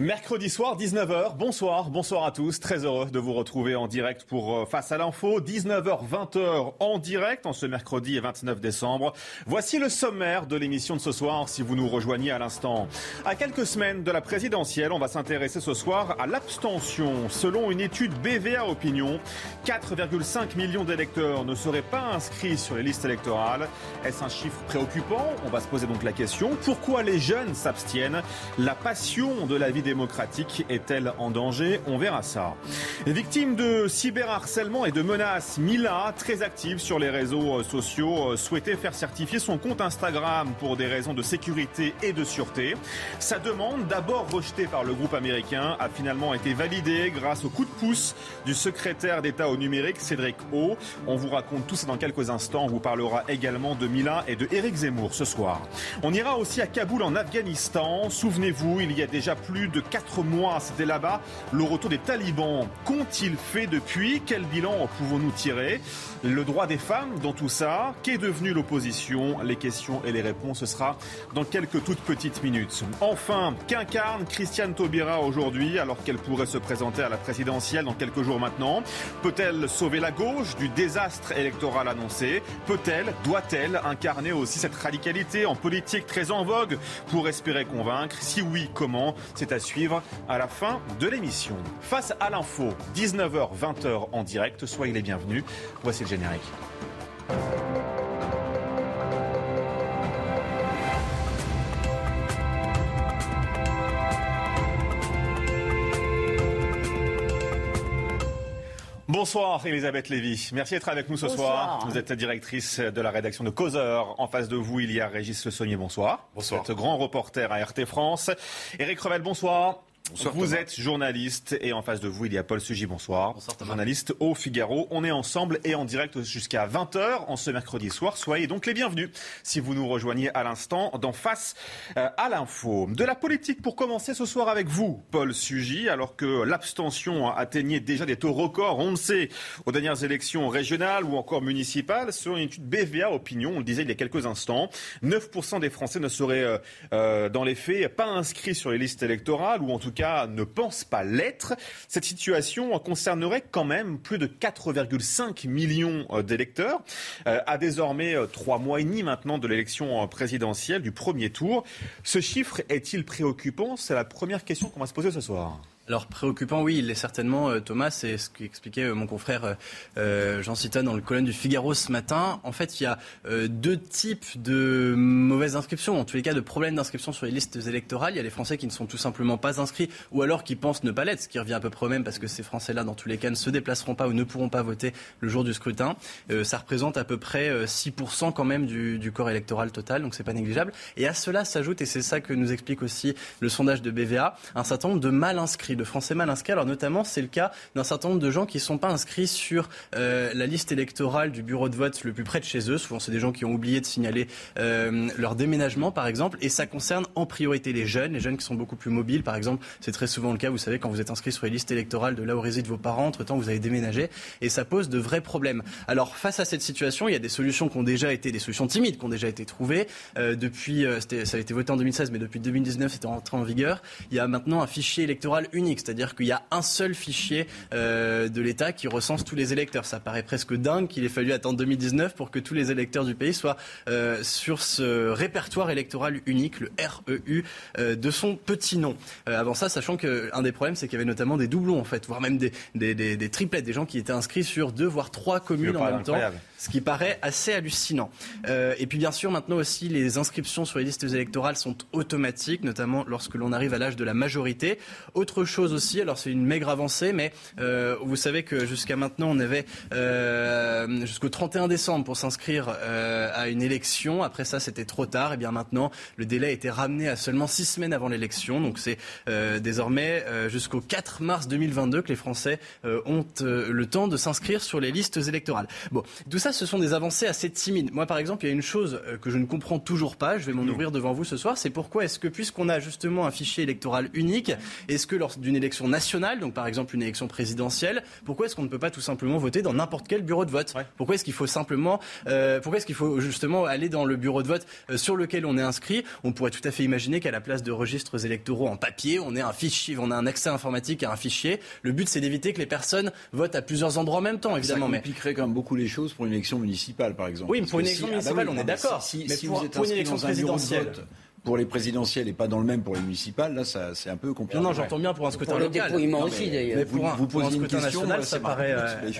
Mercredi soir, 19h. Bonsoir, bonsoir à tous. Très heureux de vous retrouver en direct pour euh, Face à l'info. 19h, 20h en direct en ce mercredi 29 décembre. Voici le sommaire de l'émission de ce soir si vous nous rejoignez à l'instant. À quelques semaines de la présidentielle, on va s'intéresser ce soir à l'abstention. Selon une étude BVA Opinion, 4,5 millions d'électeurs ne seraient pas inscrits sur les listes électorales. Est-ce un chiffre préoccupant? On va se poser donc la question. Pourquoi les jeunes s'abstiennent? La passion de la vie démocratique est-elle en danger? On verra ça. Victime de cyberharcèlement et de menaces, Mila, très active sur les réseaux sociaux, souhaitait faire certifier son compte Instagram pour des raisons de sécurité et de sûreté. Sa demande, d'abord rejetée par le groupe américain, a finalement été validée grâce au coup de pouce du secrétaire d'État au numérique, Cédric O. On vous raconte tout ça dans quelques instants. On vous parlera également de Mila et de Éric Zemmour ce soir. On ira aussi à Kaboul en Afghanistan. Souvenez-vous, il y a déjà plus de 4 mois, c'était là-bas, le retour des talibans. Qu'ont-ils fait depuis? Quel bilan pouvons-nous tirer? Le droit des femmes dans tout ça? Qu'est devenue l'opposition? Les questions et les réponses, ce sera dans quelques toutes petites minutes. Enfin, qu'incarne Christiane Taubira aujourd'hui alors qu'elle pourrait se présenter à la présidentielle dans quelques jours maintenant? Peut-elle sauver la gauche du désastre électoral annoncé? Peut-elle, doit-elle incarner aussi cette radicalité en politique très en vogue pour espérer convaincre? Si oui, comment? C'est à à la fin de l'émission. Face à l'info, 19h, 20h en direct, soyez les bienvenus. Voici le générique. Bonsoir Elisabeth Lévy, merci d'être avec nous ce soir. Vous êtes directrice de la rédaction de Causeur. En face de vous, il y a Régis Le Saunier, bonsoir. Bonsoir. Vous êtes grand reporter à RT France. Éric Revel, bonsoir. Bonsoir, vous Thomas. êtes journaliste et en face de vous, il y a Paul Sugy, bonsoir. Bonsoir, journaliste au Figaro. On est ensemble et en direct jusqu'à 20h en ce mercredi soir. Soyez donc les bienvenus si vous nous rejoignez à l'instant d'en face euh, à l'info. De la politique pour commencer ce soir avec vous, Paul Sugy, alors que l'abstention atteignait déjà des taux records, on le sait, aux dernières élections régionales ou encore municipales, selon une étude BVA Opinion, on le disait il y a quelques instants, 9% des Français ne seraient euh, euh, dans les faits pas inscrits sur les listes électorales ou en tout cas ne pensent pas l'être. Cette situation concernerait quand même plus de 4,5 millions euh, d'électeurs, euh, à désormais euh, trois mois et demi maintenant de l'élection présidentielle du premier tour. Ce chiffre est-il préoccupant? C'est la première question qu'on va se poser ce soir. Alors préoccupant, oui, il l'est certainement, euh, Thomas, c'est ce qu'expliquait euh, mon confrère euh, Jean Citon dans le colonne du Figaro ce matin. En fait, il y a deux types de mauvaises inscriptions, en tous les cas de problèmes d'inscription sur les listes électorales. Il y a les Français qui ne sont tout simplement pas inscrits ou alors qui pensent ne pas l'être, ce qui revient à peu près au même parce que ces Français-là, dans tous les cas, ne se déplaceront pas ou ne pourront pas voter le jour du scrutin. Ça représente à peu près euh, 6% quand même du, du corps électoral total, donc c'est pas négligeable. Et à cela s'ajoute, et c'est ça que nous explique aussi le sondage de BVA, un certain nombre de mal inscrits, de Français mal inscrits. Alors notamment, c'est le cas d'un certain nombre de gens qui ne sont pas inscrits sur euh, la liste électorale du bureau de vote le plus près de chez eux. Souvent, c'est des gens qui ont oublié de signaler euh, leur déménagement, par exemple. Et ça concerne en priorité les jeunes, les jeunes qui sont beaucoup plus mobiles, par exemple. C'est très souvent le cas, vous savez, quand vous êtes inscrit sur les listes électorales de là où résident vos parents, entre-temps, vous avez déménagé. Et ça pose de vrais problèmes. Alors, face à cette situation, il y a des solutions qui ont déjà été, des solutions timides qui ont déjà été trouvées. Euh, depuis, ça a été voté en 2016, mais depuis 2019, c'était entré en vigueur. Il y a maintenant un fichier électoral unique, c'est-à-dire qu'il y a un seul fichier euh, de l'État qui recense tous les électeurs. Ça paraît presque dingue qu'il ait fallu attendre 2019 pour que tous les électeurs du pays soient euh, sur ce répertoire électoral unique, le REU, euh, de son petit nom. Euh, avant ça, sachant qu'un des problèmes, c'est qu'il y avait notamment des doublons, en fait, voire même des, des, des, des triplettes, des gens qui étaient inscrits sur deux, voire trois communes en même temps. Ce qui paraît assez hallucinant. Euh, et puis bien sûr, maintenant aussi, les inscriptions sur les listes électorales sont automatiques, notamment lorsque l'on arrive à l'âge de la majorité. Autre chose aussi. Alors c'est une maigre avancée, mais vous savez que jusqu'à maintenant on avait jusqu'au 31 décembre pour s'inscrire à une élection. Après ça, c'était trop tard. Et bien maintenant, le délai a été ramené à seulement six semaines avant l'élection. Donc c'est désormais jusqu'au 4 mars 2022 que les Français ont le temps de s'inscrire sur les listes électorales. Bon, tout ça, ce sont des avancées assez timides. Moi, par exemple, il y a une chose euh, que je ne comprends toujours pas, je vais m'en ouvrir devant vous ce soir, c'est pourquoi est-ce que, puisqu'on a justement un fichier électoral unique, est-ce que lors d'une élection nationale, donc par exemple une élection présidentielle, pourquoi est-ce qu'on ne peut pas tout simplement voter dans n'importe quel bureau de vote? Pourquoi est-ce qu'il faut simplement, euh, pourquoi est-ce qu'il faut justement aller dans le bureau de vote euh, sur lequel on est inscrit? On pourrait tout à fait imaginer qu'à la place de registres électoraux en papier, on ait un fichier, on a un accès informatique à un fichier. Le but, c'est d'éviter que les personnes votent à plusieurs endroits en même temps, évidemment. Ça compliquerait quand même beaucoup les choses pour une élection municipale, par exemple. Oui, pour une élection ah bah municipale, on est d'accord. Si, mais pour, vous êtes pour une élection présidentielle pour les présidentielles et pas dans le même pour les municipales, là, ça, c'est un peu compliqué. Non, non, j'entends bien pour un scrutin local. Pour le aussi, d'ailleurs. pour un, vous, un scrutin national, ça paraît. Euh,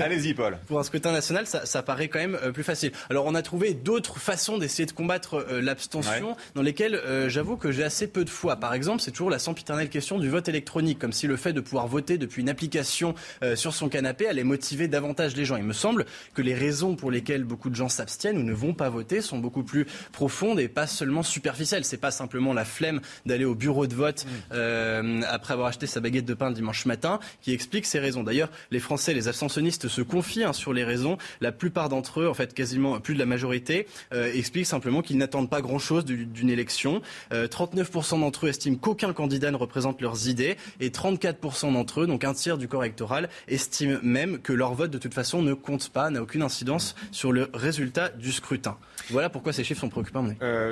Allez-y, Paul. Pour un scrutin national, ça, ça paraît quand même euh, plus facile. Alors, on a trouvé d'autres façons d'essayer de combattre euh, l'abstention, dans lesquelles j'avoue que j'ai assez peu de foi. Par exemple, c'est toujours la sempiternelle question du vote électronique, comme si le fait de pouvoir voter depuis une application sur son canapé allait motiver davantage les gens. Il me semble que les raisons pour lesquelles beaucoup de gens s'abstiennent ou ne vont pas voter sont beaucoup plus profondes et pas seulement superficielles. C'est pas simplement la flemme d'aller au bureau de vote mm. euh, après avoir acheté sa baguette de pain le dimanche matin, qui explique ces raisons. D'ailleurs, les Français, les abstentionnistes se confient hein, sur les raisons. La plupart d'entre eux, en fait quasiment plus de la majorité, euh, expliquent simplement qu'ils n'attendent pas grand-chose d'une élection. 39% euh, d'entre eux estiment qu'aucun candidat ne représente leurs idées et 34% d'entre eux, donc un tiers du corps électoral, estiment même que leur vote de toute façon ne compte pas, n'a aucune incidence sur le résultat du scrutin. Voilà pourquoi ces chiffres sont préoccupants.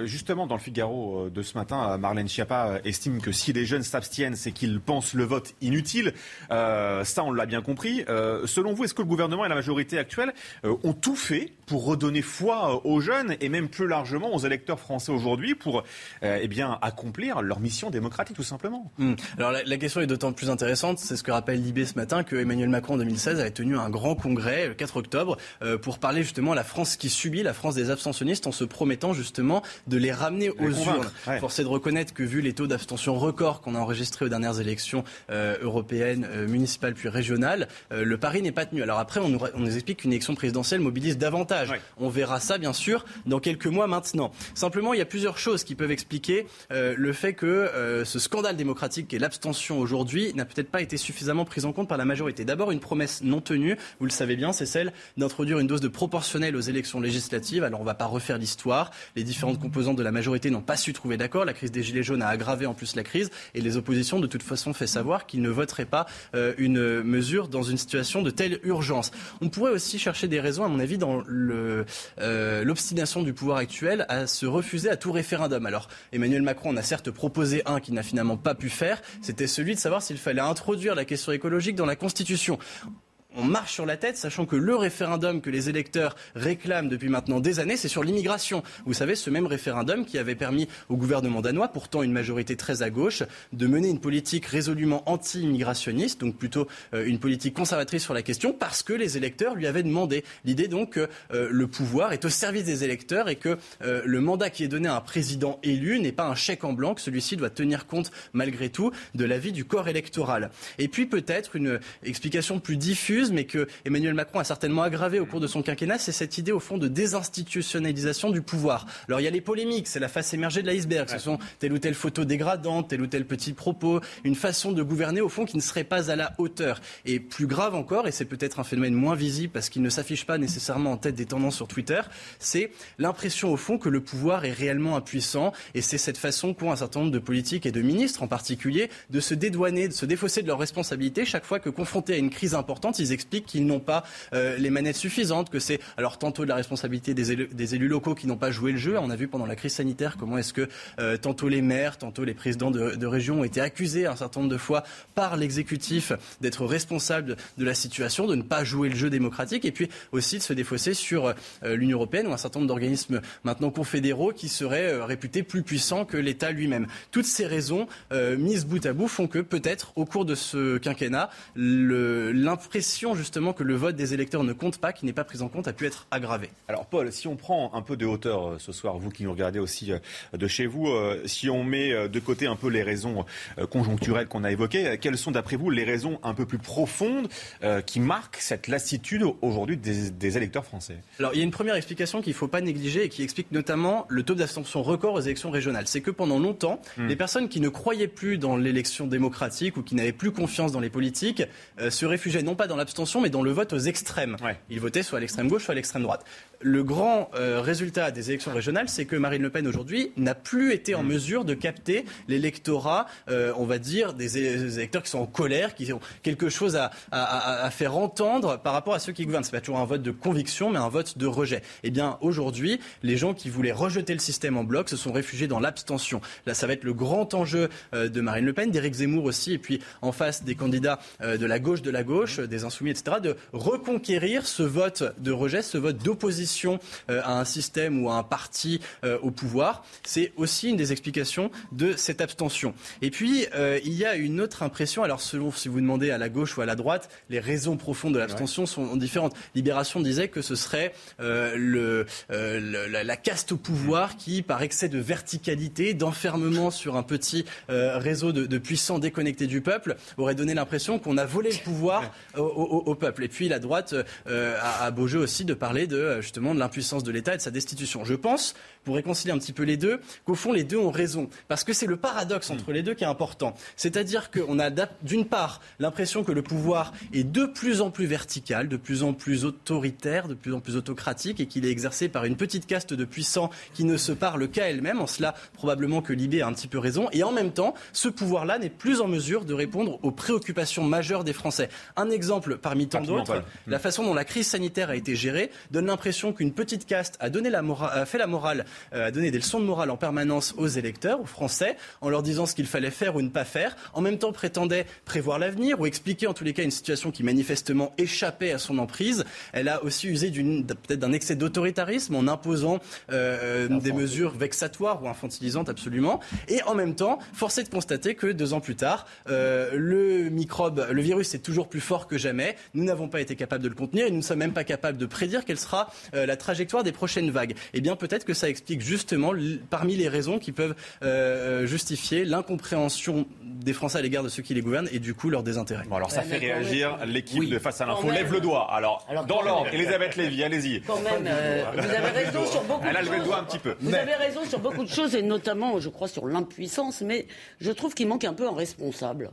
justement, dans le Figaro de ce matin, euh, Marlène Schiappa euh, estime que si les jeunes s'abstiennent, c'est qu'ils pensent le vote inutile. Euh, ça, on l'a bien compris. selon vous, est-ce que le gouvernement et la majorité actuelle ont tout fait pour redonner foi aux jeunes et même plus largement aux électeurs français aujourd'hui pour eh bien, accomplir leur mission démocratique, tout simplement? Hmm. Alors la, question est d'autant plus intéressante, c'est ce que rappelle Libé ce matin, que Emmanuel Macron en 2016 avait tenu un grand congrès le 4 octobre pour parler justement à la France qui subit, la France des abstentionnistes, en se promettant justement de les ramener aux urnes. Force est de reconnaître que vu les taux d'abstention records qu'on a enregistrés aux dernières élections euh, européennes, euh, municipales puis régionales, euh, le pari n'est pas tenu. Alors après, on nous, on nous explique qu'une élection présidentielle mobilise davantage. On verra ça, bien sûr, dans quelques mois maintenant. Simplement, il y a plusieurs choses qui peuvent expliquer le fait que ce scandale démocratique et l'abstention aujourd'hui n'a peut-être pas été suffisamment pris en compte par la majorité. D'abord, une promesse non tenue, vous le savez bien, c'est celle d'introduire une dose de proportionnelle aux élections législatives. Alors on ne va pas refaire l'histoire. Les différentes composantes de la majorité n'ont pas su trouver d'accord. La crise des Gilets jaunes a aggravé en plus la crise et les oppositions, de toute façon, fait savoir qu'ils ne voteraient pas euh, une mesure dans une situation de telle urgence. On pourrait aussi chercher des raisons, à mon avis, dans euh, l'obstination du pouvoir actuel à se refuser à tout référendum. Alors, Emmanuel Macron en a certes proposé un qu'il n'a finalement pas pu faire, c'était celui de savoir s'il fallait introduire la question écologique dans la Constitution on marche sur la tête, sachant que le référendum que les électeurs réclament depuis maintenant des années, c'est sur l'immigration. Vous savez, ce même référendum qui avait permis au gouvernement danois, pourtant une majorité très à gauche, de mener une politique résolument anti-immigrationniste, donc plutôt euh, une politique conservatrice sur la question, parce que les électeurs lui avaient demandé. L'idée donc que euh, le pouvoir est au service des électeurs et que euh, le mandat qui est donné à un président élu n'est pas un chèque en blanc, que celui-ci doit tenir compte malgré tout de l'avis du corps électoral. Et puis peut-être une explication plus diffuse mais que Emmanuel Macron a certainement aggravé au cours de son quinquennat, c'est cette idée au fond de désinstitutionnalisation du pouvoir. Alors il y a les polémiques, c'est la face émergée de l'iceberg. Ce sont telle ou telle photo dégradante, tel ou tel petit propos, une façon de gouverner au fond qui ne serait pas à la hauteur. Et plus grave encore, et c'est peut-être un phénomène moins visible parce qu'il ne s'affiche pas nécessairement en tête des tendances sur Twitter, c'est l'impression au fond que le pouvoir est réellement impuissant. Et c'est cette façon qu'ont un certain nombre de politiques et de ministres en particulier de se dédouaner, de se défausser de leurs responsabilités chaque fois que confrontés à une crise importante, ils expliquent qu'ils n'ont pas euh, les manettes suffisantes, que c'est alors tantôt de la responsabilité des élus, locaux qui n'ont pas joué le jeu. On a vu pendant la crise sanitaire comment est-ce que euh, tantôt les maires, tantôt les présidents de, de régions ont été accusés un certain nombre de fois par l'exécutif d'être responsables de la situation, de ne pas jouer le jeu démocratique, et puis aussi de se défausser sur euh, l'Union européenne ou un certain nombre d'organismes maintenant confédéraux qui seraient réputés plus puissants que l'État lui-même. Toutes ces raisons mises bout à bout font que peut-être au cours de ce quinquennat, l'impression justement que le vote des électeurs ne compte pas, qui n'est pas pris en compte, a pu être aggravée. Alors Paul, si on prend un peu de hauteur euh, ce soir, vous qui nous regardez aussi euh, de chez vous, euh, si on met de côté un peu les raisons conjoncturelles qu'on a évoquées, quelles sont d'après vous les raisons un peu plus profondes qui marquent cette lassitude aujourd'hui des, électeurs français? Alors il y a une première explication qu'il ne faut pas négliger et qui explique notamment le taux d'abstention record aux élections régionales. C'est que pendant longtemps, hmm. les personnes qui ne croyaient plus dans l'élection démocratique ou qui n'avaient plus confiance dans les politiques se réfugiaient non pas dans l'abstention mais dans le vote aux extrêmes. Ils votaient soit à l'extrême gauche, soit à l'extrême droite le grand euh, résultat des élections régionales, c'est que Marine Le Pen aujourd'hui n'a plus été en mm. mesure de capter l'électorat, euh, on va dire, des, électeurs qui sont en colère, qui ont quelque chose à, faire entendre par rapport à ceux qui gouvernent. C'est pas toujours un vote de conviction, mais un vote de rejet. Eh bien, aujourd'hui, les gens qui voulaient rejeter le système en bloc se sont réfugiés dans l'abstention. Là, ça va être le grand enjeu euh, de Marine Le Pen, d'Éric Zemmour aussi, et puis en face des candidats de la gauche, de la gauche, des insoumis, etc., de reconquérir ce vote de rejet, ce vote d'opposition euh, à un système ou à un parti euh, au pouvoir. C'est aussi une des explications de cette abstention. Et puis, euh, il y a une autre impression. Alors, selon si vous demandez à la gauche ou à la droite, les raisons profondes de l'abstention sont différentes. Libération disait que ce serait le, la, caste au pouvoir qui, par excès de verticalité, d'enfermement sur un petit réseau de, puissants déconnectés du peuple, aurait donné l'impression qu'on a volé le pouvoir au, peuple. Et puis, la droite a, a beau jeu aussi de parler de de l'impuissance de l'État et de sa destitution. Je pense, pour réconcilier un petit peu les deux, qu'au fond, les deux ont raison. Parce que c'est le paradoxe entre les deux qui est important. C'est-à-dire qu'on a d'une part l'impression que le pouvoir est de plus en plus vertical, de plus en plus autoritaire, de plus en plus autocratique et qu'il est exercé par une petite caste de puissants qui ne se parlent qu'à elle-même. En cela, probablement que Libé a un petit peu raison. Et en même temps, ce pouvoir-là n'est plus en mesure de répondre aux préoccupations majeures des Français. Un exemple parmi tant d'autres, la façon dont la crise sanitaire a été gérée donne l'impression qu'une petite caste a, donné la a fait la morale, euh, a donné des leçons de morale en permanence aux électeurs, aux Français, en leur disant ce qu'il fallait faire ou ne pas faire, en même temps prétendait prévoir l'avenir ou expliquer en tous les cas une situation qui manifestement échappait à son emprise. Elle a aussi usé peut-être d'un excès d'autoritarisme en imposant euh, euh, des mesures vexatoires ou infantilisantes absolument. Et en même temps, force est de constater que deux ans plus tard, le microbe, le virus est toujours plus fort que jamais. Nous n'avons pas été capables de le contenir et nous ne sommes même pas capables de prédire quelle sera euh, la trajectoire des prochaines vagues. Eh bien, peut-être que ça explique justement parmi les raisons qui peuvent euh, euh, justifier l'incompréhension des Français à l'égard de ceux qui les gouvernent et du coup leur désintérêt. Bon, alors ça fait réagir l'équipe de Face à l'info. Lève le doigt. Alors, dans l'ordre, Elisabeth Lévy, allez-y. Quand même, vous avez raison sur beaucoup Elle a levé le doigt un petit peu. Vous avez raison sur beaucoup de choses et notamment, je crois, sur l'impuissance, mais je trouve qu'il manque un peu un responsable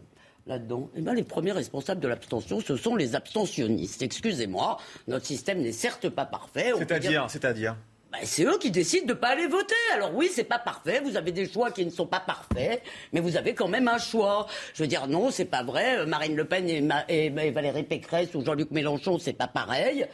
là-dedans eh ben, Les premiers responsables de l'abstention, ce sont les abstentionnistes. Excusez-moi, notre système n'est certes pas parfait. C'est-à-dire, c'est-à-dire ben, c'est eux qui décident de ne pas aller voter. Alors oui, c'est pas parfait. Vous avez des choix qui ne sont pas parfaits, mais vous avez quand même un choix. Je veux dire, non, c'est pas vrai. Marine Le Pen et, Valérie Pécresse ou Jean-Luc Mélenchon, c'est pas pareil.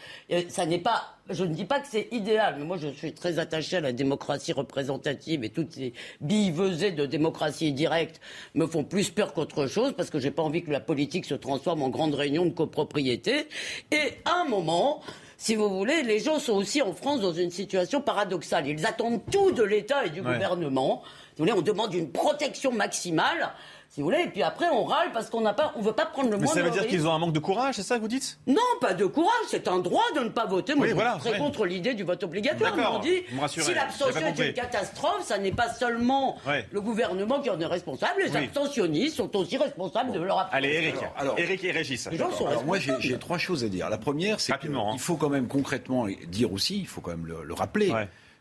ça n'est pas. Je ne dis pas que c'est idéal, mais moi je suis très attaché à la démocratie représentative et toutes ces billevesées de démocratie directe me font plus peur qu'autre chose parce que j'ai pas envie que la politique se transforme en grande réunion de copropriété. Et à un moment, si vous voulez, les gens sont aussi en France dans une situation paradoxale. Ils attendent tout de l'État et du gouvernement. Vous voulez, on demande une protection maximale si vous voulez. Et puis après, on râle parce qu'on n'a pas, on veut pas prendre le Mais ça veut dire qu'ils ont un manque de courage, c'est ça que vous dites? Non, pas de courage. C'est un droit de ne pas voter. Moi, je suis très contre l'idée du vote obligatoire. Mais on dit, si l'abstention est une catastrophe, ça n'est pas seulement le gouvernement qui en est responsable. Les abstentionnistes sont aussi responsables de leur Allez, Eric. Alors, Eric et Régis. Alors, moi, j'ai trois choses à dire. La première, c'est qu'il hein. faut quand même concrètement dire aussi, il faut quand même le, rappeler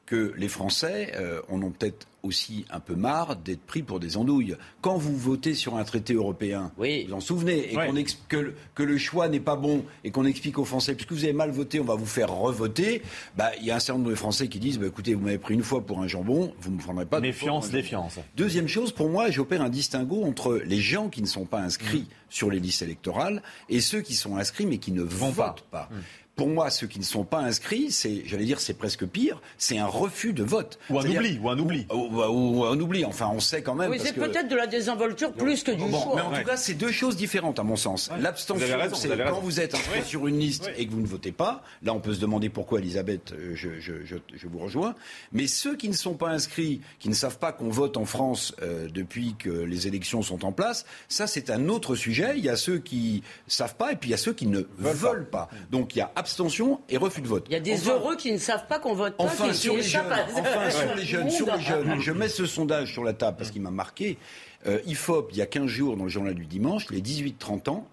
que les Français euh, en ont peut-être aussi un peu marre d'être pris pour des andouilles. Quand vous votez sur un traité européen, vous vous en souvenez, et qu'on que, que, le choix n'est pas bon, et qu'on explique aux Français, puisque vous avez mal voté, on va vous faire revoter, bah, il y a un certain nombre de Français qui disent, bah, écoutez, vous m'avez pris une fois pour un jambon, vous ne me prendrez pas... Méfiance, défiance. Deuxième chose, pour moi, j'opère un distinguo entre les gens qui ne sont pas inscrits mm. sur les listes électorales et ceux qui sont inscrits mais qui ne votent pas. Mm. Pour moi, ceux qui ne sont pas inscrits, c'est, j'allais dire, c'est presque pire, c'est un refus de vote. Ou un oubli, ou un oubli. Ou, un oubli, enfin, on sait quand même. Oui, c'est peut-être de la désinvolture plus que du choix. Mais en tout cas, c'est deux choses différentes, à mon sens. L'abstention, c'est quand vous êtes inscrit sur une liste et que vous ne votez pas. Là, on peut se demander pourquoi, Elisabeth, euh, je, je, je, je, vous rejoins. Mais ceux qui ne sont pas inscrits, qui ne savent pas qu'on vote en France euh, depuis que les élections sont en place, ça, c'est un autre sujet. Il y a ceux qui savent pas et puis il y a ceux qui ne veulent, pas. Donc, il y a abstention et refus de vote. Il y a des heureux qui ne savent pas qu'on vote pas. Enfin, sur, les jeunes, enfin sur les jeunes, sur les jeunes, je mets ce sondage sur la table parce qu'il m'a marqué. Euh, IFOP, il y a 15 jours, dans le journal du dimanche, les 18-30 ans,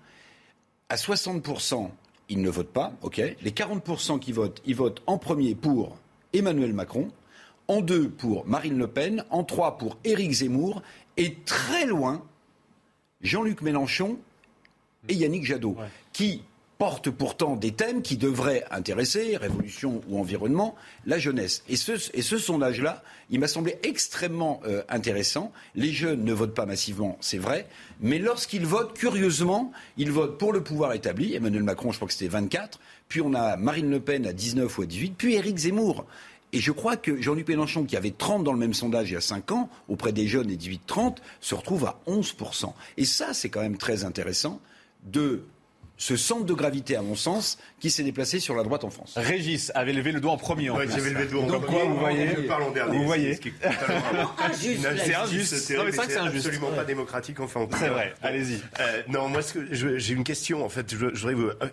à 60%, ils ne votent pas, ok. Les 40% qui votent, ils votent en premier pour Emmanuel Macron, en deux pour Marine Le Pen, en trois pour Éric Zemmour, et très loin, Jean-Luc Mélenchon et Yannick Jadot, qui portent pourtant des thèmes qui devraient intéresser, révolution ou environnement, la jeunesse. Et ce, et ce sondage-là, il m'a semblé extrêmement euh, intéressant. Les jeunes ne votent pas massivement, c'est vrai, mais lorsqu'ils votent, curieusement, ils votent pour le pouvoir établi. Emmanuel Macron, je crois que c'était 24, puis on a Marine Le Pen à 19 ou à 18, puis Éric Zemmour. Et je crois que Jean-Luc Mélenchon, qui avait 30 dans le même sondage il y a 5 ans, auprès des jeunes et 18-30, se retrouve à 11%. Et ça, c'est quand même très intéressant de ce centre de gravité, à mon sens, qui s'est déplacé sur la droite en France. Régis avait levé le doigt en premier. Ouais, j'avais levé le doigt en Donc premier. Quoi, vous voyez Je parle en dernier. Vous voyez C'est injuste. C'est absolument pas démocratique. Enfin, c'est vrai. Allez-y. Euh, non, moi, j'ai une question. En fait, je, je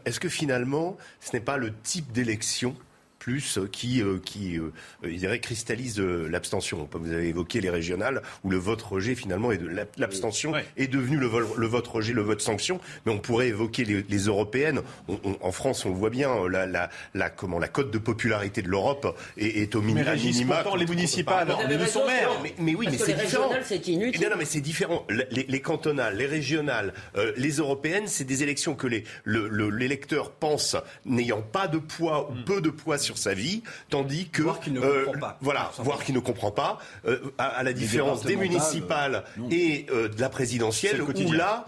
Est-ce que finalement, ce n'est pas le type d'élection plus euh, qui, euh, qui euh, il dirait, cristallise l'abstention. Vous avez évoqué les régionales où le vote rejet finalement est de l'abstention est devenu le, le, vote rejet, le vote sanction. Mais on pourrait évoquer les, les européennes. en France, on le voit bien, la, la, la, comment, la cote de popularité de l'Europe est, est, au minimum. Pourtant, les municipales, mais, sont maires. Mais, mais, oui, mais c'est différent. C'est inutile. Non, non, mais c'est différent. Les, les, cantonales, les régionales, les européennes, c'est des élections que l'électeur le, pense n'ayant pas de poids ou hmm. peu de poids sur sa vie, tandis que voir qu'il ne euh, comprend pas, voilà, voir qu'il ne comprend pas, euh, à, la différence des municipales et euh, de la présidentielle, où là,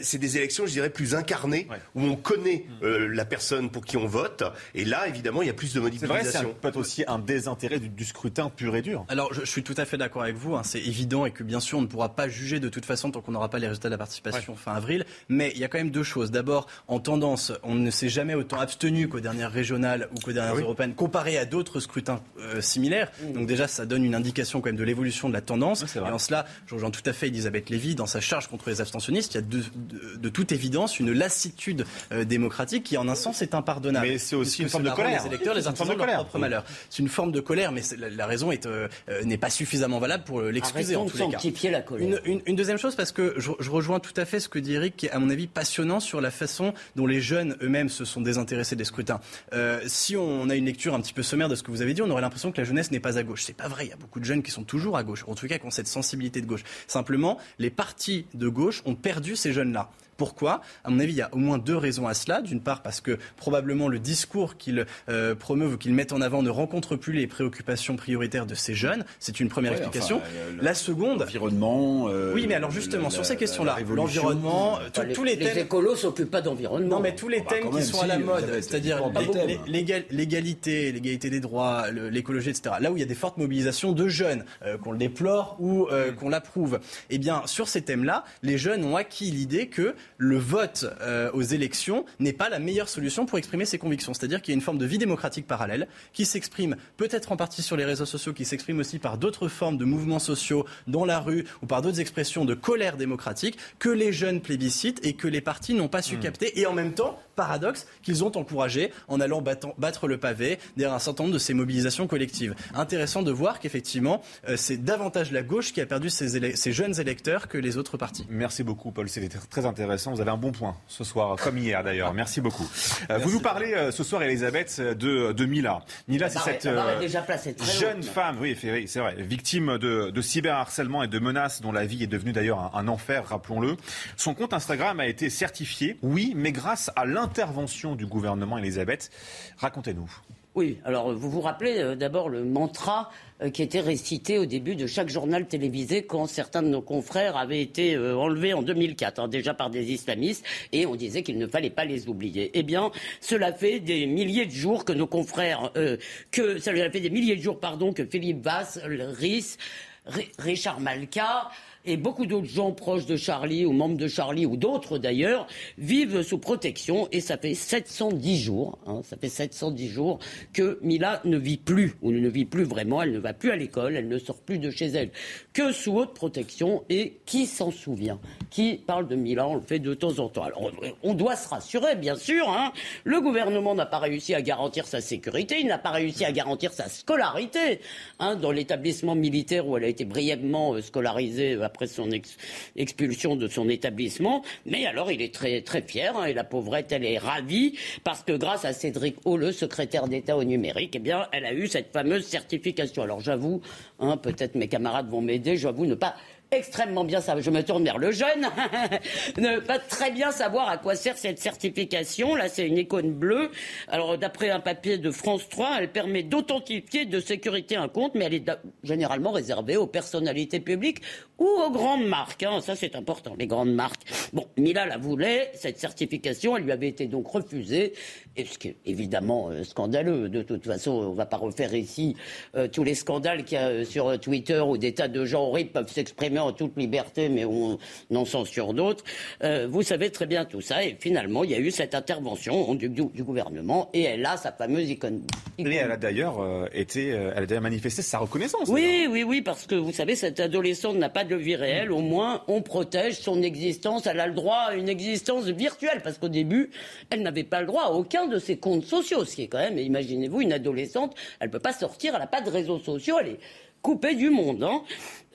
c'est des élections, je dirais, plus incarnées, où on connaît mm. la personne pour qui on vote, et là, évidemment, il y a plus de mobilisation. C'est peut-être aussi un désintérêt du, scrutin pur et dur. Alors, je, suis tout à fait d'accord avec vous. Hein, c'est évident et que bien sûr, on ne pourra pas juger de toute façon tant qu'on n'aura pas les résultats de la participation fin avril. Mais il y a quand même deux choses. D'abord, en tendance, on ne s'est jamais autant abstenu qu'aux dernières régionales ou qu'aux dernières européennes comparé à d'autres scrutins euh, similaires. Mmh. Donc déjà, ça donne une indication quand même de l'évolution de la tendance. et en cela, je rejoins tout à fait Elisabeth Lévy dans sa charge contre les abstentionnistes. Il y a de, de, toute évidence une lassitude euh, démocratique qui, en un sens, est impardonnable. Mais c'est aussi une forme de colère. Les électeurs, les de leur propre malheur. C'est une forme de colère, mais la, raison euh, n'est pas suffisamment valable pour l'excuser en tous les cas. La colère. Une, une, deuxième chose, parce que je, je, rejoins tout à fait ce que dit Eric, qui est à mon avis passionnant sur la façon dont les jeunes eux-mêmes se sont désintéressés des scrutins. si on a une un petit peu sommaire de ce que vous avez dit, on aurait l'impression que la jeunesse n'est pas à gauche. C'est pas vrai. Il y a beaucoup de jeunes qui sont toujours à gauche, en tout cas qui ont cette sensibilité de gauche. Simplement, les partis de gauche ont perdu ces jeunes-là. Pourquoi À mon avis, il y a au moins deux raisons à cela. D'une part, parce que probablement le discours qu'ils euh, promeuvent ou qu'ils mettent en avant ne rencontre plus les préoccupations prioritaires de ces jeunes. C'est une première explication. la seconde. L'environnement. Euh, oui, mais alors justement, sur ces questions-là, l'environnement, tous les, thèmes. Les écolos s'occupent pas d'environnement. Non, mais tous les bah, thèmes qui sont à la mode, c'est-à-dire l'égalité, l'égalité des droits, l'écologie, etc. Là où il y a des fortes mobilisations de jeunes, euh, qu'on le déplore ou euh, qu'on l'approuve, eh bien, sur ces thèmes-là, les jeunes ont acquis l'idée que le vote euh, aux élections n'est pas la meilleure solution pour exprimer ses convictions. C'est-à-dire qu'il y a une forme de vie démocratique parallèle qui s'exprime peut-être en partie sur les réseaux sociaux, qui s'exprime aussi par d'autres formes de mouvements sociaux dans la rue ou par d'autres expressions de colère démocratique que les jeunes plébiscitent et que les partis n'ont pas su hmm. capter. Et en même temps, paradoxe, qu'ils ont encouragé en allant battre le pavé derrière un certain nombre de ces mobilisations collectives. Intéressant de voir qu'effectivement, euh, c'est davantage la gauche qui a perdu ses, ses jeunes électeurs que les autres partis. Merci beaucoup, Paul. C'était très intéressant. Vous avez un bon point ce soir, comme hier d'ailleurs. Merci beaucoup. Euh, vous nous parlez euh, ce soir, Elisabeth, de, de Mila. Mila, c'est cette euh, jeune femme, oui, c'est vrai, victime de, de, cyberharcèlement et de menaces dont la vie est devenue d'ailleurs un, enfer, rappelons-le. Son compte Instagram a été certifié, oui, mais grâce à l'intervention du gouvernement, Elisabeth. Racontez-nous. Oui, alors vous vous rappelez euh, d'abord le mantra euh, qui était récité au début de chaque journal télévisé quand certains de nos confrères avaient été euh, enlevés en 2004, hein, déjà par des islamistes, et on disait qu'il ne fallait pas les oublier. Eh bien, cela fait des milliers de jours que nos confrères, que cela fait des milliers de jours, pardon, que Philippe Vasse, Rhys, Richard Malka, et beaucoup d'autres gens proches de Charlie ou membres de Charlie ou d'autres d'ailleurs vivent sous protection. Et ça fait 710 jours, hein, ça fait 710 jours que Mila ne vit plus ou ne vit plus vraiment, elle ne va plus à l'école, elle ne sort plus de chez elle que sous haute protection. Et qui s'en souvient? Qui parle de Mila? On le fait de temps en temps. Alors on doit se rassurer bien sûr, hein. le gouvernement n'a pas réussi à garantir sa sécurité, il n'a pas réussi à garantir sa scolarité hein, dans l'établissement militaire où elle a été brièvement euh, scolarisée euh, après son expulsion de son établissement. Mais alors, il est très, très fier, hein, et la pauvrette, elle est ravie, parce que grâce à Cédric le secrétaire d'État au numérique, eh bien, elle a eu cette fameuse certification. Alors, j'avoue, hein, peut-être mes camarades vont m'aider, j'avoue ne pas extrêmement bien savoir, je me tourne vers le jeune, ne pas très bien savoir à quoi sert cette certification. Là, c'est une icône bleue. Alors, d'après un papier de France 3, elle permet d'authentifier de sécurité un compte, mais elle est généralement réservée aux personnalités publiques ou aux grandes marques. Hein. Ça, c'est important, les grandes marques. Bon, Mila la voulait, cette certification, elle lui avait été donc refusée, et ce qui est évidemment euh, scandaleux. De toute façon, on ne va pas refaire ici euh, tous les scandales qu'il y a euh, sur Twitter où des tas de gens horribles peuvent s'exprimer en toute liberté, mais on en censure d'autres. vous savez très bien tout ça, et finalement, il y a eu cette intervention du, gouvernement, et elle a sa fameuse icône. Et elle a d'ailleurs été, elle a d'ailleurs manifesté sa reconnaissance. Oui, oui, oui, parce que vous savez, cette adolescente n'a pas de vie réelle, au moins on protège son existence. Elle a le droit à une existence virtuelle, parce qu'au début, elle n'avait pas le droit à aucun de ses comptes sociaux, ce qui est quand même, imaginez-vous, une adolescente, elle ne peut pas sortir, elle n'a pas de réseaux sociaux, elle est coupée du monde. Hein.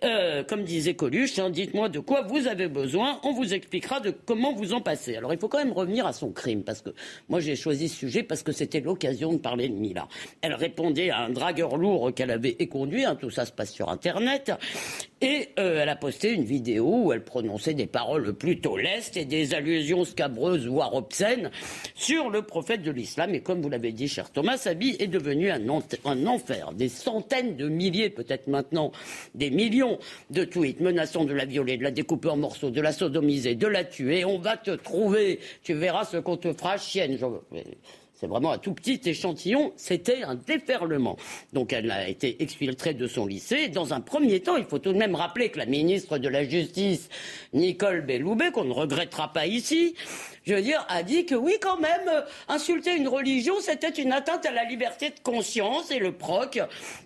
Euh, comme disait Coluche, hein, dites-moi de quoi vous avez besoin, on vous expliquera de comment vous en passez. Alors il faut quand même revenir à son crime, parce que moi j'ai choisi ce sujet parce que c'était l'occasion de parler de Mila. Elle répondait à un dragueur lourd qu'elle avait éconduit, hein, tout ça se passe sur Internet, et euh, elle a posté une vidéo où elle prononçait des paroles plutôt lestes et des allusions scabreuses, voire obscènes, sur le prophète de l'islam. Et comme vous l'avez dit, cher Thomas, sa vie est devenue un, enfer. Des centaines de milliers, peut-être maintenant des millions de tweets menaçant de la violer, de la découper en morceaux, de la sodomiser, de la tuer. On va te trouver. Tu verras ce qu'on te fera, chienne. C'est vraiment un tout petit échantillon. C'était un déferlement. Donc elle a été exfiltrée de son lycée. Dans un premier temps, il faut tout de même rappeler que la ministre de la Justice, Nicole Belloubet, qu'on ne regrettera pas ici, je veux dire, a dit que oui, quand même, euh, insulter une religion, c'était une atteinte à la liberté de conscience. Et le proc,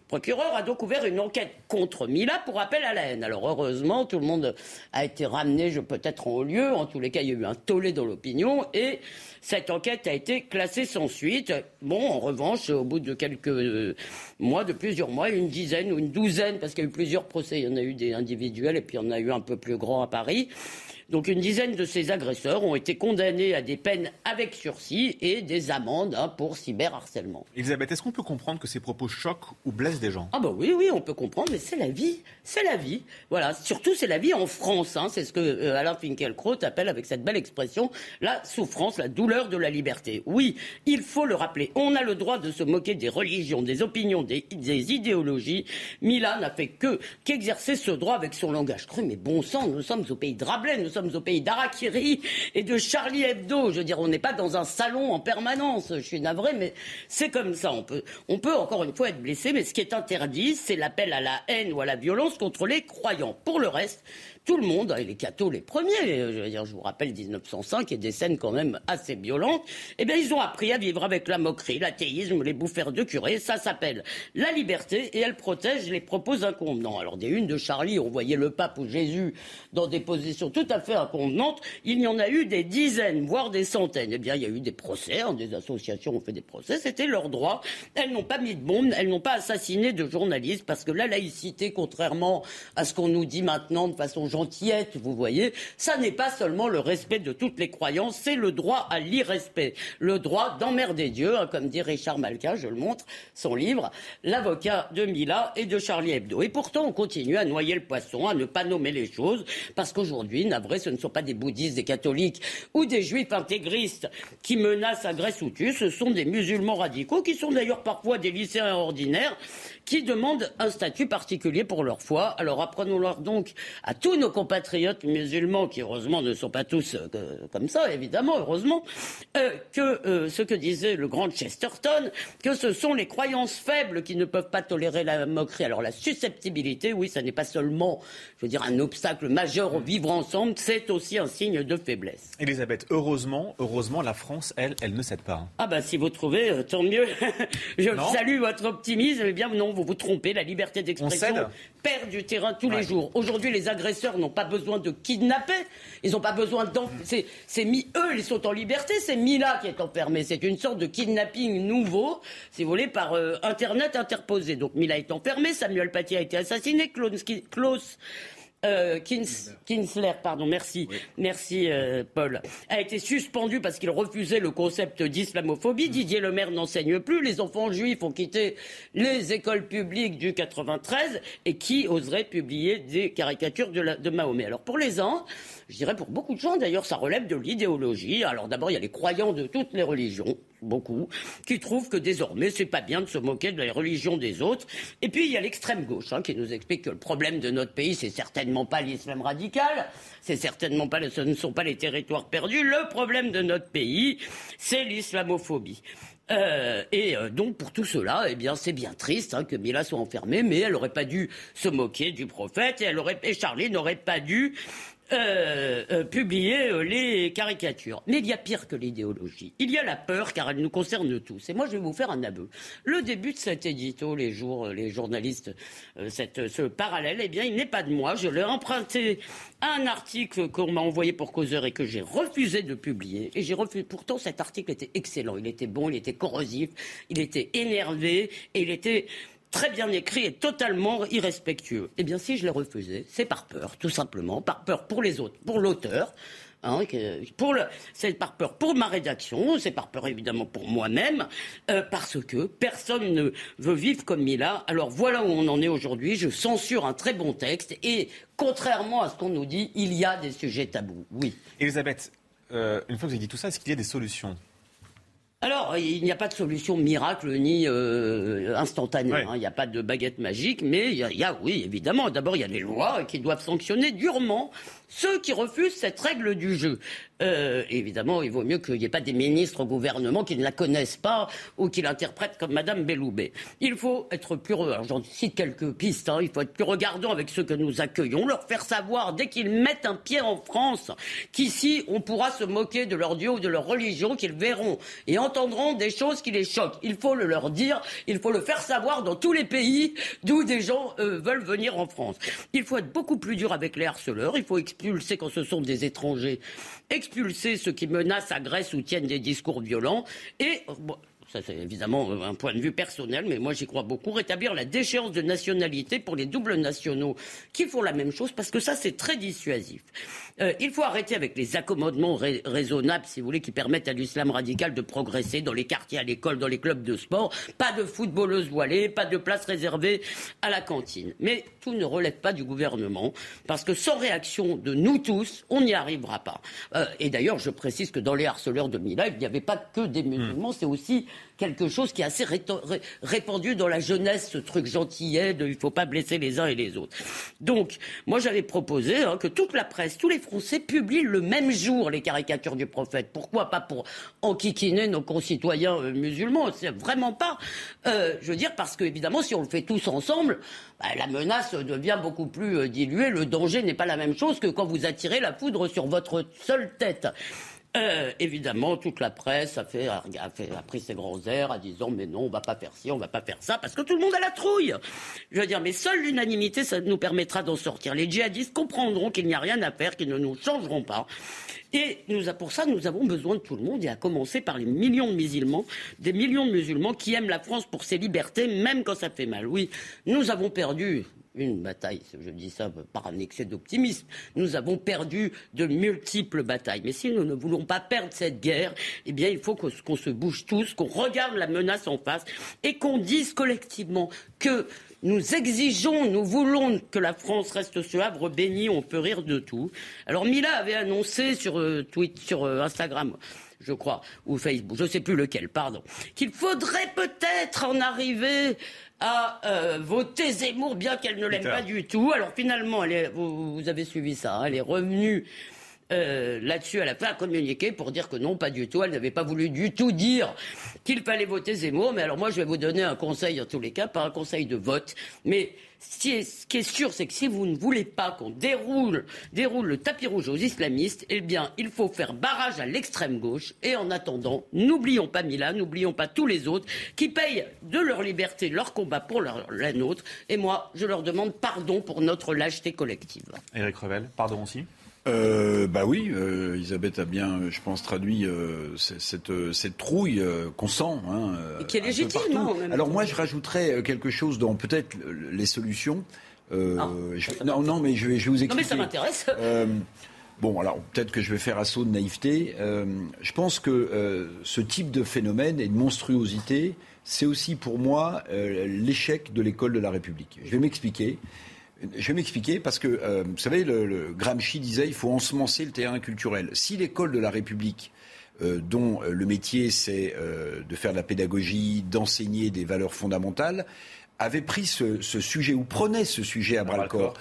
procureur, a donc ouvert une enquête contre Mila pour appel à la haine. Alors heureusement, tout le monde a été ramené, peut-être en haut lieu. En tous les cas, il y a eu un tollé dans l'opinion. Et cette enquête a été classée sans suite. Bon, en revanche, au bout de quelques euh, mois, de plusieurs mois, une dizaine ou une douzaine, parce qu'il y a eu plusieurs procès, il y en a eu des individuels et puis il y en a eu un peu plus grand à Paris. Donc une dizaine de ces agresseurs ont été condamnés à des peines avec sursis et des amendes hein, pour cyberharcèlement. Elisabeth, est-ce qu'on peut comprendre que ces propos choquent ou blessent des gens? Ah bah oui, oui, on peut comprendre, mais c'est la vie, c'est la vie. Voilà, surtout c'est la vie en France. Hein. c'est ce que euh, Alain Finkielkraut appelle avec cette belle expression la souffrance, la douleur de la liberté. Oui, il faut le rappeler. On a le droit de se moquer des religions, des opinions, des, idéologies. Milan n'a fait que qu'exercer ce droit avec son langage cru. Mais bon sang, nous sommes au pays de Rabelais, nous sommes au pays d'Arakiri et de Charlie Hebdo. Je veux dire, on n'est pas dans un salon en permanence. Je suis navré, mais c'est comme ça. On peut, on peut encore une fois être blessé, mais ce qui est interdit, c'est l'appel à la haine ou à la violence contre les croyants. Pour le reste, tout le monde, et les cathos les premiers, je veux dire, je vous rappelle 1905 et des scènes quand même assez violentes, eh bien ils ont appris à vivre avec la moquerie, l'athéisme, les bouffères de curé, ça s'appelle la liberté et elle protège les propos inconvenants. Alors des unes de Charlie, on voyait le pape ou Jésus dans des positions tout à fait inconvenantes, il y en a eu des dizaines, voire des centaines. Eh bien il y a eu des procès, hein, des associations ont fait des procès, c'était leur droit. Elles n'ont pas mis de bombe, elles n'ont pas assassiné de journalistes parce que la laïcité, contrairement à ce qu'on nous dit maintenant de façon gentillette, vous voyez, ça n'est pas seulement le respect de toutes les croyances, c'est le droit à l'irrespect, le droit d'emmerder Dieu, hein, comme dit Richard Malka, je le montre, son livre, l'avocat de Mila et de Charlie Hebdo. Et pourtant, on continue à noyer le poisson, à ne pas nommer les choses, parce qu'aujourd'hui, navré, ce ne sont pas des bouddhistes, des catholiques ou des juifs intégristes qui menacent, agressent ou tuent, ce sont des musulmans radicaux, qui sont d'ailleurs parfois des lycéens ordinaires, qui demandent un statut particulier pour leur foi. Alors apprenons-leur donc à tous nos compatriotes musulmans, qui heureusement ne sont pas tous euh, comme ça, évidemment, heureusement, euh, que euh, ce que disait le grand Chesterton, que ce sont les croyances faibles qui ne peuvent pas tolérer la moquerie. Alors la susceptibilité, oui, ça n'est pas seulement, je veux dire, un obstacle majeur au vivre ensemble, c'est aussi un signe de faiblesse. Elisabeth, heureusement, heureusement, la France, elle, elle ne cède pas. Ah ben si vous trouvez, tant mieux. je salue votre optimisme. Eh bien non, vous vous trompez. La liberté d'expression perd du terrain tous les jours. Aujourd'hui, les agresseurs n'ont pas besoin de kidnapper. Ils n'ont pas besoin d'en... C'est, eux, ils sont en liberté. C'est Mila qui est enfermé. C'est une sorte de kidnapping nouveau, si vous voulez, par euh, Internet interposé. Donc Mila est enfermé. Samuel Paty a été assassiné. Klaus euh, Kinsler, pardon, merci, merci euh, Paul, a été suspendu parce qu'il refusait le concept d'islamophobie. Didier Lemaire n'enseigne plus. Les enfants juifs ont quitté les écoles publiques du 93 et qui oserait publier des caricatures de, de Mahomet? Alors pour les uns, je dirais pour beaucoup de gens d'ailleurs, ça relève de l'idéologie. Alors d'abord, il y a les croyants de toutes les religions, beaucoup, qui trouvent que désormais, c'est pas bien de se moquer de la religion des autres. Et puis, il y a l'extrême gauche, hein, qui nous explique que le problème de notre pays, c'est certainement pas l'islam radical, c'est certainement pas, ce ne sont pas les territoires perdus. Le problème de notre pays, c'est l'islamophobie. Euh, et euh, donc pour tout cela, eh bien c'est bien triste hein, que Mila soit enfermée, mais elle n'aurait pas dû se moquer du prophète et Charlie n'aurait pas dû euh, euh, publier euh, les caricatures. Mais il y a pire que l'idéologie. Il y a la peur, car elle nous concerne tous. Et moi, je vais vous faire un aveu. Le début de cet édito, les jours, les journalistes, cette, ce parallèle, eh bien, il n'est pas de moi. Je l'ai emprunté à un article qu'on m'a envoyé pour causeur et que j'ai refusé de publier. Et j'ai refusé. Pourtant, cet article était excellent. Il était bon, il était corrosif, il était énervé et il était très bien écrit et totalement irrespectueux. Eh bien, si je l'ai refusé, c'est par peur, tout simplement, par peur pour les autres, pour l'auteur. Hein, pour c'est par peur pour ma rédaction, c'est par peur évidemment pour moi-même, euh, parce que personne ne veut vivre comme Mila. Alors voilà où on en est aujourd'hui. Je censure un très bon texte et contrairement à ce qu'on nous dit, il y a des sujets tabous. Oui. Elisabeth, euh, une fois que vous avez dit tout ça, est-ce qu'il y a des solutions? Alors, il n'y a pas de solution miracle ni euh, instantanée. Hein. Il n'y a pas de baguette magique, mais il y, a, oui, évidemment. D'abord, il y a des lois qui doivent sanctionner durement ceux qui refusent cette règle du jeu. Euh, évidemment, il vaut mieux qu'il n'y ait pas des ministres au gouvernement qui ne la connaissent pas ou qui l'interprètent comme Madame Belloubet. Il faut être plus, j'en cite quelques pistes, hein. il faut être plus regardant avec ceux que nous accueillons, leur faire savoir dès qu'ils mettent un pied en France qu'ici on pourra se moquer de leur Dieu ou de leur religion, qu'ils verront et entendront des choses qui les choquent. Il faut le leur dire, il faut le faire savoir dans tous les pays d'où des gens euh, veulent venir en France. Il faut être beaucoup plus dur avec les harceleurs, il faut expulser quand ce sont des étrangers, expulser ceux qui menacent, agressent ou tiennent des discours violents. Et ça c'est évidemment un point de vue personnel, mais moi j'y crois beaucoup, rétablir la déchéance de nationalité pour les doubles nationaux qui font la même chose, parce que ça c'est très dissuasif. Euh, il faut arrêter avec les accommodements raisonnables, si vous voulez, qui permettent à l'islam radical de progresser dans les quartiers, à l'école, dans les clubs de sport. Pas de footballeuses voilées, pas de place réservée à la cantine. Mais tout ne relève pas du gouvernement, parce que sans réaction de nous tous, on n'y arrivera pas. Euh, et d'ailleurs, je précise que dans les harceleurs de Mila, il n'y avait pas que des musulmans, c'est aussi quelque chose qui est assez répandu dans la jeunesse, ce truc gentillet de il faut pas blesser les uns et les autres. Donc, moi j'avais proposé hein, que toute la presse, tous les Français publient le même jour les caricatures du prophète. Pourquoi pas pour enquiquiner nos concitoyens euh, musulmans? C'est vraiment pas. Euh, je veux dire, parce que évidemment, si on le fait tous ensemble, bah, la menace devient beaucoup plus euh, diluée. Le danger n'est pas la même chose que quand vous attirez la foudre sur votre seule tête. Euh, évidemment, toute la presse a, fait, a, pris ses grands airs en disant mais non, on va pas faire ci, on va pas faire ça, parce que tout le monde a la trouille. Je veux dire, mais seule l'unanimité, ça nous permettra d'en sortir. Les djihadistes comprendront qu'il n'y a rien à faire, qu'ils ne nous changeront pas. Et nous, pour ça, nous avons besoin de tout le monde, et à commencer par les millions de musulmans, des millions de musulmans qui aiment la France pour ses libertés, même quand ça fait mal. Oui, nous avons perdu une bataille, je dis ça par un excès d'optimisme, nous avons perdu de multiples batailles. Mais si nous ne voulons pas perdre cette guerre, eh bien il faut qu'on se bouge tous, qu'on regarde la menace en face et qu'on dise collectivement que nous exigeons, nous voulons que la France reste ce havre béni, on peut rire de tout. Alors Mila avait annoncé sur, euh, sur euh, Instagram je crois, ou Facebook, je ne sais plus lequel, pardon, qu'il faudrait peut-être en arriver à euh, voter Zemmour, bien qu'elle ne l'aime pas du tout. Alors finalement, vous, avez suivi ça, hein, elle est revenue euh, là-dessus, elle a fait un communiqué pour dire que non, pas du tout. Elle n'avait pas voulu du tout dire qu'il fallait voter Zemmour. Mais alors moi, je vais vous donner un conseil en tous les cas, pas un conseil de vote. Mais ce qui est, sûr, c'est que si vous ne voulez pas qu'on déroule, déroule le tapis rouge aux islamistes, eh bien, il faut faire barrage à l'extrême gauche. Et en attendant, n'oublions pas Mila, n'oublions pas tous les autres qui payent de leur liberté leur combat pour la nôtre. Et moi, je leur demande pardon pour notre lâcheté collective. Éric Revel, pardon aussi euh, bah oui, euh, Elisabeth a bien, je pense, traduit euh, cette, cette trouille qu'on sent. Hein, Et qui est légitime. Non, Alors moi, je rajouterais quelque chose dans peut-être les solutions. Ah, non, non, mais je vais, je vais vous expliquer. Non, mais ça m'intéresse. Bon, alors peut-être que je vais faire assaut de naïveté. je pense que ce type de phénomène et de monstruosité, c'est aussi pour moi l'échec de l'école de la République. Je vais m'expliquer. Je vais m'expliquer parce que, euh, vous savez, le, Gramsci disait il faut ensemencer le terrain culturel. Si l'école de la République, euh, dont euh, le métier c'est de faire de la pédagogie, d'enseigner des valeurs fondamentales, avait pris ce, ce, sujet ou prenait ce sujet à bras le corps,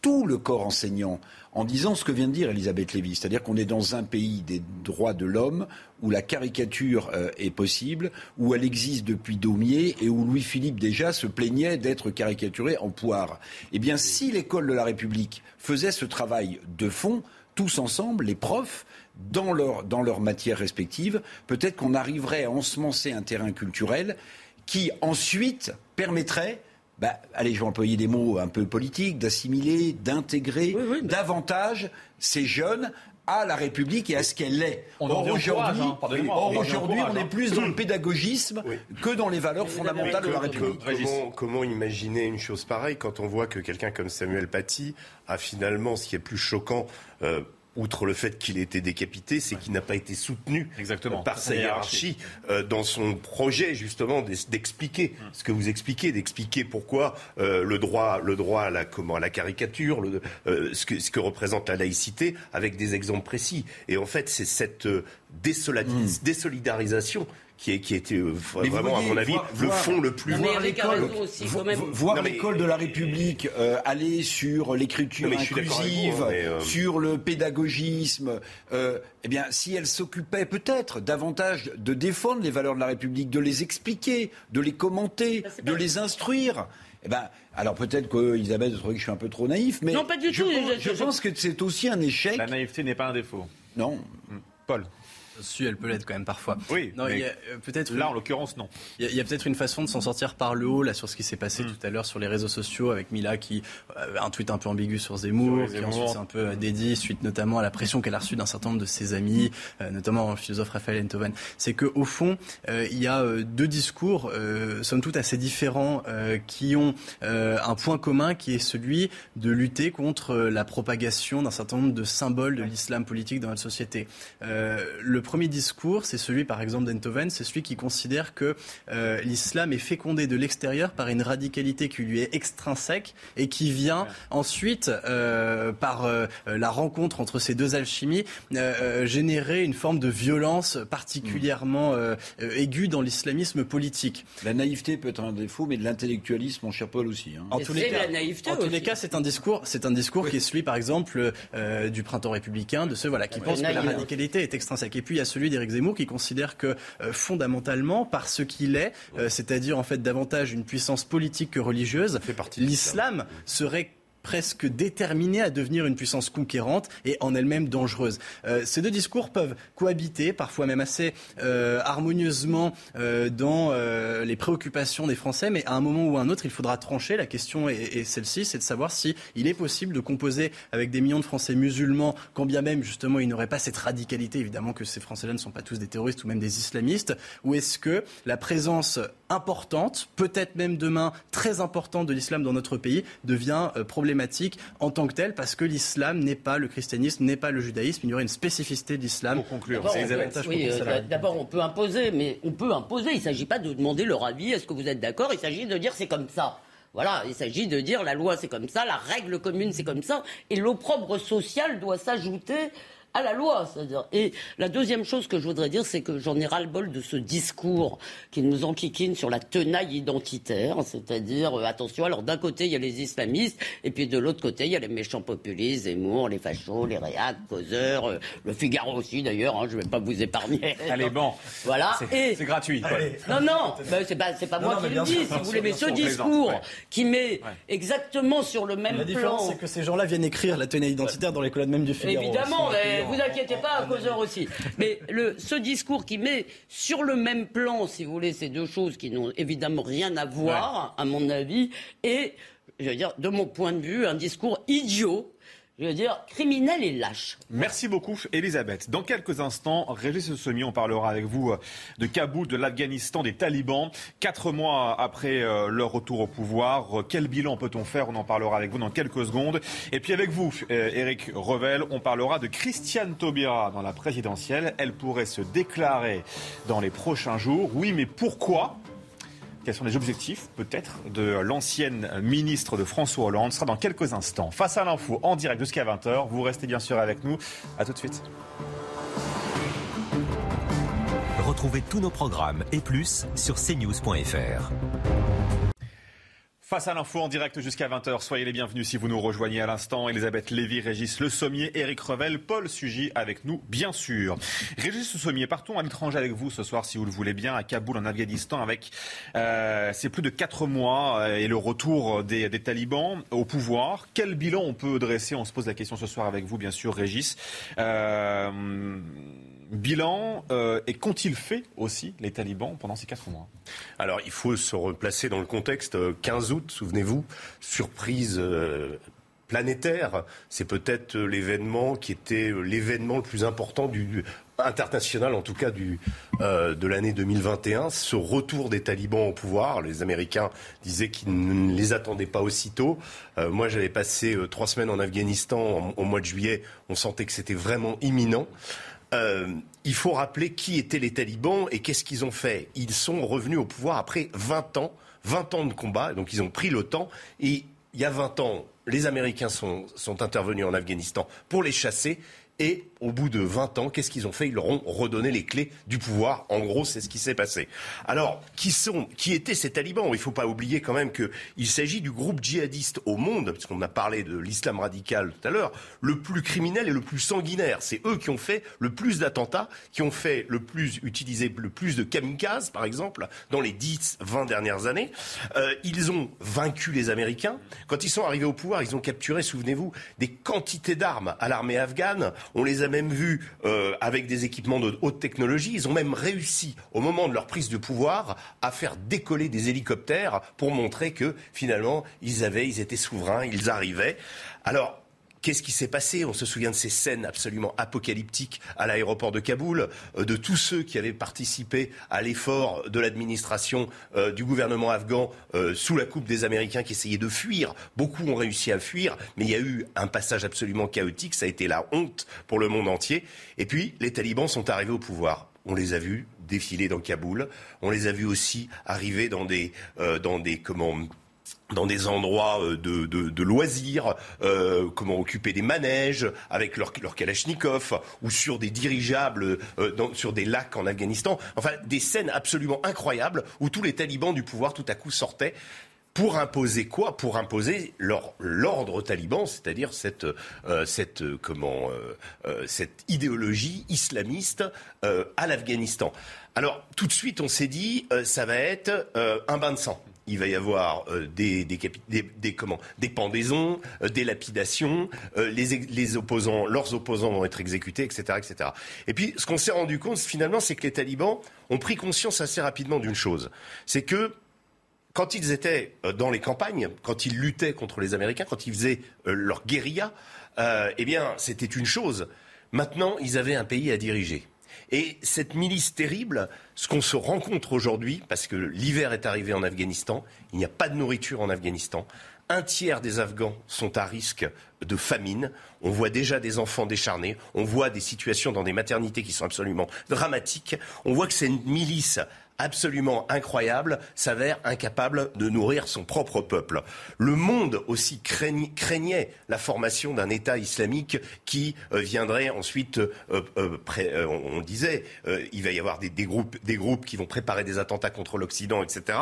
tout le corps enseignant en disant ce que vient de dire Elisabeth Lévy, c'est-à-dire qu'on est dans un pays des droits de l'homme où la caricature euh, est possible, où elle existe depuis Daumier et où Louis-Philippe déjà se plaignait d'être caricaturé en poire. Eh bien, si l'école de la République faisait ce travail de fond, tous ensemble, les profs, dans leur, dans leur matière respective, peut-être qu'on arriverait à ensemencer un terrain culturel qui ensuite permettrait bah, allez, je vais employer des mots un peu politiques, d'assimiler, d'intégrer davantage ces jeunes à la République et à ce qu'elle est. Or aujourd'hui, on, est plus dans le pédagogisme que dans les valeurs fondamentales de la République. Comment, comment, imaginer une chose pareille quand on voit que quelqu'un comme Samuel Paty a finalement, ce qui est plus choquant, euh, outre le fait qu'il ait été décapité, c'est qu'il n'a pas été soutenu Exactement. par sa hiérarchie euh, dans son projet justement d'expliquer hum. ce que vous expliquez, d'expliquer pourquoi euh, le droit, le droit à la, comment, à la caricature, le, euh, ce, que, ce, que, représente la laïcité, avec des exemples précis. Et en fait, c'est cette hum. désolidarisation qui, est, qui était euh, vraiment, à mon avis, le fond le plus. Voir l'école, voir l'école de la République euh, aller sur l'écriture inclusive, euh, sur le pédagogisme. eh bien, si elle s'occupait peut-être davantage de défendre les valeurs de la République, de les expliquer, de les commenter, de les instruire. Eh ben, alors peut-être que Isabelle trouve que je suis un peu trop naïf, mais non, pas du je, tout, pense, je, pense que c'est aussi un échec. La naïveté n'est pas un défaut. Non. Paul elle peut l'être quand même parfois. Oui, non, euh, peut-être là en l'occurrence non. Il y a, peut-être une façon de s'en sortir par le haut là sur ce qui s'est passé mm. tout à l'heure sur les réseaux sociaux avec Mila qui avait un tweet un peu ambigu sur Zemmour, qui ensuite s'est un peu dédié suite notamment à la pression qu'elle a reçue d'un certain nombre de ses amis, euh, notamment le philosophe Raphaël Enthoven. C'est que au fond euh, il y a deux discours somme toute assez différents qui ont un point commun qui est celui de lutter contre la propagation d'un certain nombre de symboles de l'islam politique dans notre société. le premier discours, c'est celui par exemple d'Enthoven, c'est celui qui considère que euh, l'islam est fécondé de l'extérieur par une radicalité qui lui est extrinsèque et qui vient ensuite, euh, par euh, la rencontre entre ces deux alchimies, générer une forme de violence particulièrement aiguë dans l'islamisme politique. La naïveté peut être un défaut, mais de l'intellectualisme, mon cher Paul aussi. Hein. En tous les cas, en tous les cas, c'est un discours, c'est un discours qui est celui, par exemple, du printemps républicain, de ceux voilà qui pensent que la radicalité est extrinsèque. Et puis a celui d'Éric Zemmour qui considère que euh, fondamentalement, par ce qu'il est, euh, c'est-à-dire en fait davantage une puissance politique que religieuse, l'islam serait presque déterminée à devenir une puissance conquérante et en elle-même dangereuse. Euh, ces deux discours peuvent cohabiter, parfois même assez euh, harmonieusement euh, dans les préoccupations des Français, mais à un moment ou à un autre, il faudra trancher. La question est, celle-ci, c'est de savoir si il est possible de composer avec des millions de Français musulmans, quand bien même justement il n'aurait pas cette radicalité, évidemment que ces Français-là ne sont pas tous des terroristes ou même des islamistes, ou est-ce que la présence importante, peut-être même demain très importante de l'islam dans notre pays, devient problématique en tant que telle, parce que l'islam n'est pas le christianisme, n'est pas le judaïsme, il y aurait une spécificité de l'islam. Pour conclure, euh, d'abord on peut imposer, mais on peut imposer. Il ne s'agit pas de demander leur avis. Est-ce que vous êtes d'accord? Il s'agit de dire c'est comme ça. Voilà, il s'agit de dire la loi c'est comme ça, la règle commune c'est comme ça, et l'opprobre social doit s'ajouter à la loi. C'est-à-dire. Et la deuxième chose que je voudrais dire, c'est que j'en ai ras-le-bol de ce discours qui nous enquiquine sur la tenaille identitaire. C'est-à-dire, euh, attention, alors d'un côté, il y a les islamistes, et puis de l'autre côté, il y a les méchants populistes, Zemmour, les fachos, les réacs, causeurs, euh, le Figaro aussi d'ailleurs, hein, je ne vais pas vous épargner. Allez, bon. Voilà. C'est gratuit. Non, non, ben, c'est pas, pas moi qui le dis, si vous voulez, mais ce discours qui met exactement sur le même plan. La différence, c'est que ces gens-là viennent écrire la tenaille identitaire dans les colonnes même du Figaro. Évidemment, vous inquiétez pas, à causeur aussi. Mais le, ce discours qui met sur le même plan, si vous voulez, ces deux choses qui n'ont évidemment rien à voir, à mon avis, et, je veux dire, de mon point de vue, un discours idiot je veux dire, criminel et lâche. Merci beaucoup, Elisabeth. Dans quelques instants, Régis Sommier, on parlera avec vous euh, de Kaboul, de l'Afghanistan, des talibans. Quatre mois après euh, leur retour au pouvoir, euh, quel bilan peut-on faire? On en parlera avec vous dans quelques secondes. Et puis avec vous, Eric Revel, on parlera de Christiane Taubira dans la présidentielle. Elle pourrait se déclarer dans les prochains jours. Oui, mais pourquoi? Quels sont les objectifs, peut-être, de l'ancienne ministre de François Hollande Ce sera dans quelques instants. Face à l'info, en direct jusqu'à 20h. Vous restez bien sûr avec nous. A tout de suite. Retrouvez tous nos programmes et plus sur cnews.fr. Face à l'info en direct jusqu'à 20h, soyez les bienvenus si vous nous rejoignez à l'instant. Elisabeth Lévy, Régis Le Sommier, Éric Revel, Paul Sugy avec nous, bien sûr. Régis Le Sommier, partons à l'étranger avec vous ce soir, si vous le voulez bien, à Kaboul, en Afghanistan, avec euh, plus de 4 mois euh, et le retour des, talibans au pouvoir. Quel bilan on peut dresser? On se pose la question ce soir avec vous, bien sûr, Régis. Euh, bilan euh, et qu'ont-ils fait aussi les talibans pendant ces quatre mois? Alors il faut se replacer dans le contexte. 15 août, souvenez-vous, surprise euh, planétaire. C'est peut-être l'événement qui était l'événement le plus important du international, en tout cas du, euh, de l'année 2021, ce retour des talibans au pouvoir. Les Américains disaient qu'ils ne les attendaient pas aussitôt. moi, j'avais passé trois semaines en Afghanistan au mois de juillet. On sentait que c'était vraiment imminent. Euh, il faut rappeler qui étaient les talibans et qu'est-ce qu'ils ont fait. Ils sont revenus au pouvoir après 20 ans, 20 ans de combat, donc ils ont pris temps. Et il y a 20 ans, les Américains sont, sont intervenus en Afghanistan pour les chasser. Et au bout de 20 ans, qu'est-ce qu'ils ont fait? Ils leur ont redonné les clés du pouvoir. En gros, c'est ce qui s'est passé. Alors, qui sont, qui étaient ces talibans? Il ne faut pas oublier quand même qu'il s'agit du groupe djihadiste au monde, puisqu'on a parlé de l'islam radical tout à l'heure, le plus criminel et le plus sanguinaire. C'est eux qui ont fait le plus d'attentats, qui ont fait le plus, utilisé le plus de kamikazes, par exemple, dans les 10, 20 dernières années. Euh, ils ont vaincu les Américains. Quand ils sont arrivés au pouvoir, ils ont capturé, souvenez-vous, des quantités d'armes à l'armée afghane. On les a même vu euh, avec des équipements de haute technologie. Ils ont même réussi, au moment de leur prise de pouvoir, à faire décoller des hélicoptères pour montrer que finalement, ils avaient, ils étaient souverains, ils arrivaient. Alors, Qu'est-ce qui s'est passé On se souvient de ces scènes absolument apocalyptiques à l'aéroport de Kaboul, euh, de tous ceux qui avaient participé à l'effort de l'administration euh, du gouvernement afghan euh, sous la coupe des Américains qui essayaient de fuir. Beaucoup ont réussi à fuir, mais il y a eu un passage absolument chaotique. Ça a été la honte pour le monde entier. Et puis, les talibans sont arrivés au pouvoir. On les a vus défiler dans Kaboul. On les a vus aussi arriver dans des, dans des comment, dans des endroits euh, de, loisirs, euh, comment occuper des manèges avec leur, leur kalachnikov, ou sur des dirigeables, euh, sur des lacs en Afghanistan. Enfin, des scènes absolument incroyables où tous les talibans du pouvoir tout à coup sortaient pour imposer quoi? Pour imposer l'ordre taliban, c'est-à-dire cette, cette, comment, cette idéologie islamiste à l'Afghanistan. Alors tout de suite, on s'est dit, ça va être un bain de sang il va y avoir des, des, comment, des pendaisons, des lapidations, les, les, opposants, leurs opposants vont être exécutés, etc., etc. Et puis, ce qu'on s'est rendu compte, finalement, c'est que les talibans ont pris conscience assez rapidement d'une chose. C'est que quand ils étaient dans les campagnes, quand ils luttaient contre les Américains, quand ils faisaient leur guérilla, eh bien, c'était une chose. Maintenant, ils avaient un pays à diriger. Et cette milice terrible, ce qu'on se rencontre aujourd'hui, parce que l'hiver est arrivé en Afghanistan, il n'y a pas de nourriture en Afghanistan, un tiers des Afghans sont à risque de famine. On voit déjà des enfants décharnés. On voit des situations dans des maternités qui sont absolument dramatiques. On voit que c'est une milice absolument incroyable s'avère incapable de nourrir son propre peuple. Le monde aussi craignait la formation d'un État islamique qui euh, viendrait ensuite, euh, euh, on, disait, il va y avoir des, groupes, des groupes qui vont préparer des attentats contre l'Occident, etc.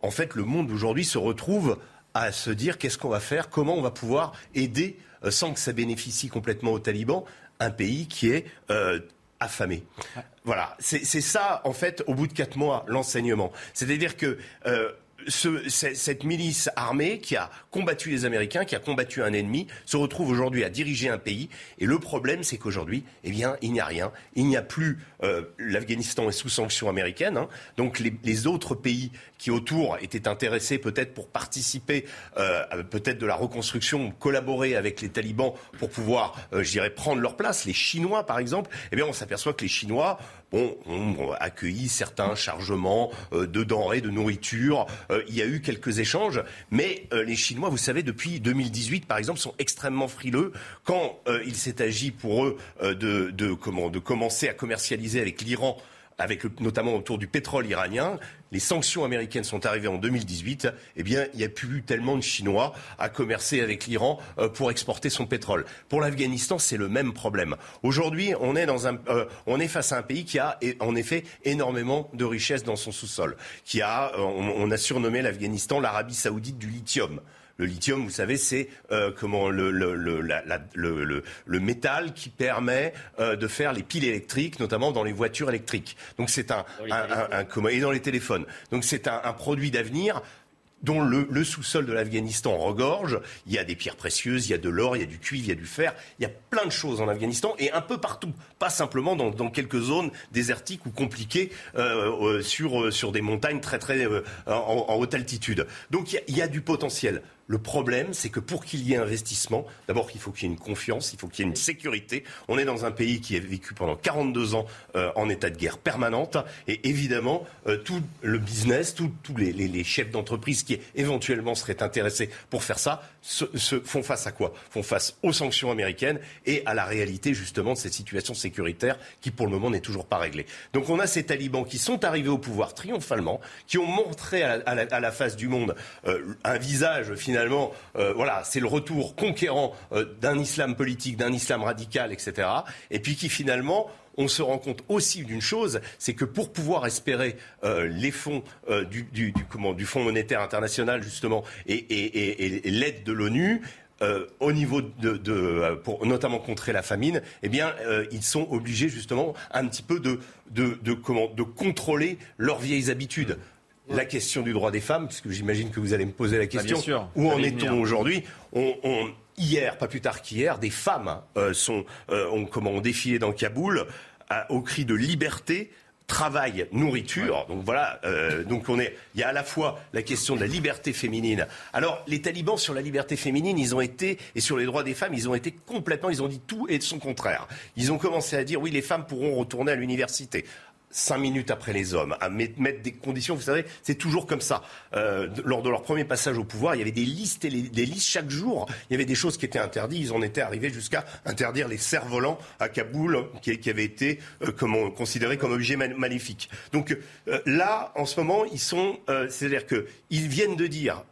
En fait, le monde aujourd'hui se retrouve à se dire qu'est-ce qu'on va faire, comment on va pouvoir aider, sans que ça bénéficie complètement aux talibans, un pays qui est affamé. Voilà, c'est ça, en fait, au bout de quatre mois, l'enseignement. C'est-à-dire que euh, cette milice armée qui a combattu les Américains, qui a combattu un ennemi, se retrouve aujourd'hui à diriger un pays. Et le problème, c'est qu'aujourd'hui, eh bien, il n'y a rien. Il n'y a plus. Euh, L'Afghanistan est sous sanction américaine. Hein. donc les, autres pays qui autour étaient intéressés peut-être pour participer, euh, peut-être de la reconstruction, collaborer avec les talibans pour pouvoir, euh, je dirais, prendre leur place. Les Chinois, par exemple, eh bien, on s'aperçoit que les Chinois bon, ont accueilli certains chargements euh, de denrées, de nourriture. Euh, il y a eu quelques échanges, mais euh, les Chinois, vous savez, depuis 2018, par exemple, sont extrêmement frileux quand il s'est agi pour eux de, de, comment, de commencer à commercialiser avec l'Iran avec notamment autour du pétrole iranien, les sanctions américaines sont arrivées en 2018, eh bien, il n'y a plus tellement de Chinois à commercer avec l'Iran euh, pour exporter son pétrole. Pour l'Afghanistan, c'est le même problème. Aujourd'hui, on est un, euh, face à un pays qui a, en effet, énormément de richesses dans son sous-sol, qui a, euh, on a surnommé l'Afghanistan l'Arabie Saoudite du lithium. Le lithium, vous savez, c'est euh, comment le, le, le, le, le, métal qui permet euh, de faire les piles électriques, notamment dans les voitures électriques. Donc c'est un, un, un, et dans les téléphones. Donc c'est un, produit d'avenir dont le, sous-sol de l'Afghanistan regorge. Il y a des pierres précieuses, il y a de l'or, il y a du cuivre, il y a du fer. Il y a plein de choses en Afghanistan et un peu partout. Pas simplement dans, quelques zones désertiques ou compliquées euh, sur, sur des montagnes très très en, haute altitude. Donc il y a du potentiel. Le problème, c'est que pour qu'il y ait investissement, d'abord il faut qu'il y ait une confiance, il faut qu'il y ait une sécurité. On est dans un pays qui a vécu pendant 42 ans euh, en état de guerre permanente. Et évidemment, euh, tout le business, tous les, chefs d'entreprise qui éventuellement seraient intéressés pour faire ça, se, font face à quoi? Font face aux sanctions américaines et à la réalité justement de cette situation sécuritaire qui pour le moment n'est toujours pas réglée. Donc on a ces talibans qui sont arrivés au pouvoir triomphalement, qui ont montré à la, face du monde euh, un visage finalement finalement, euh, voilà, c'est le retour conquérant euh, d'un islam politique, d'un islam radical, etc. Et puis qui finalement on se rend compte aussi d'une chose, c'est que pour pouvoir espérer euh, les fonds du, comment, du Fonds monétaire international justement et, l'aide de l'ONU, au niveau de, pour notamment contrer la famine, eh bien, ils sont obligés justement un petit peu de, de contrôler leurs vieilles habitudes la question du droit des femmes, puisque j'imagine que vous allez me poser la bah, question. Où en est-on aujourd'hui Hier, pas plus tard qu'hier, des femmes euh, sont, euh, ont, comment, défilé dans Kaboul au cri de liberté travail, nourriture. Donc voilà, euh, donc on est, il y a à la fois la question de la liberté féminine. Alors les talibans sur la liberté féminine, ils ont été et sur les droits des femmes, ils ont été complètement, ils ont dit tout et de son contraire. Ils ont commencé à dire oui, les femmes pourront retourner à l'université cinq minutes après les hommes, à mettre des conditions. Vous savez, c'est toujours comme ça. Euh, lors de leur premier passage au pouvoir, il y avait des listes et des listes chaque jour. Il y avait des choses qui étaient interdites. Ils en étaient arrivés jusqu'à interdire les cerfs-volants à Kaboul, qui, qui avaient été euh, considérés comme objets maléfiques. Donc euh, là, en ce moment, ils sont, euh, c'est-à-dire que ils viennent de dire,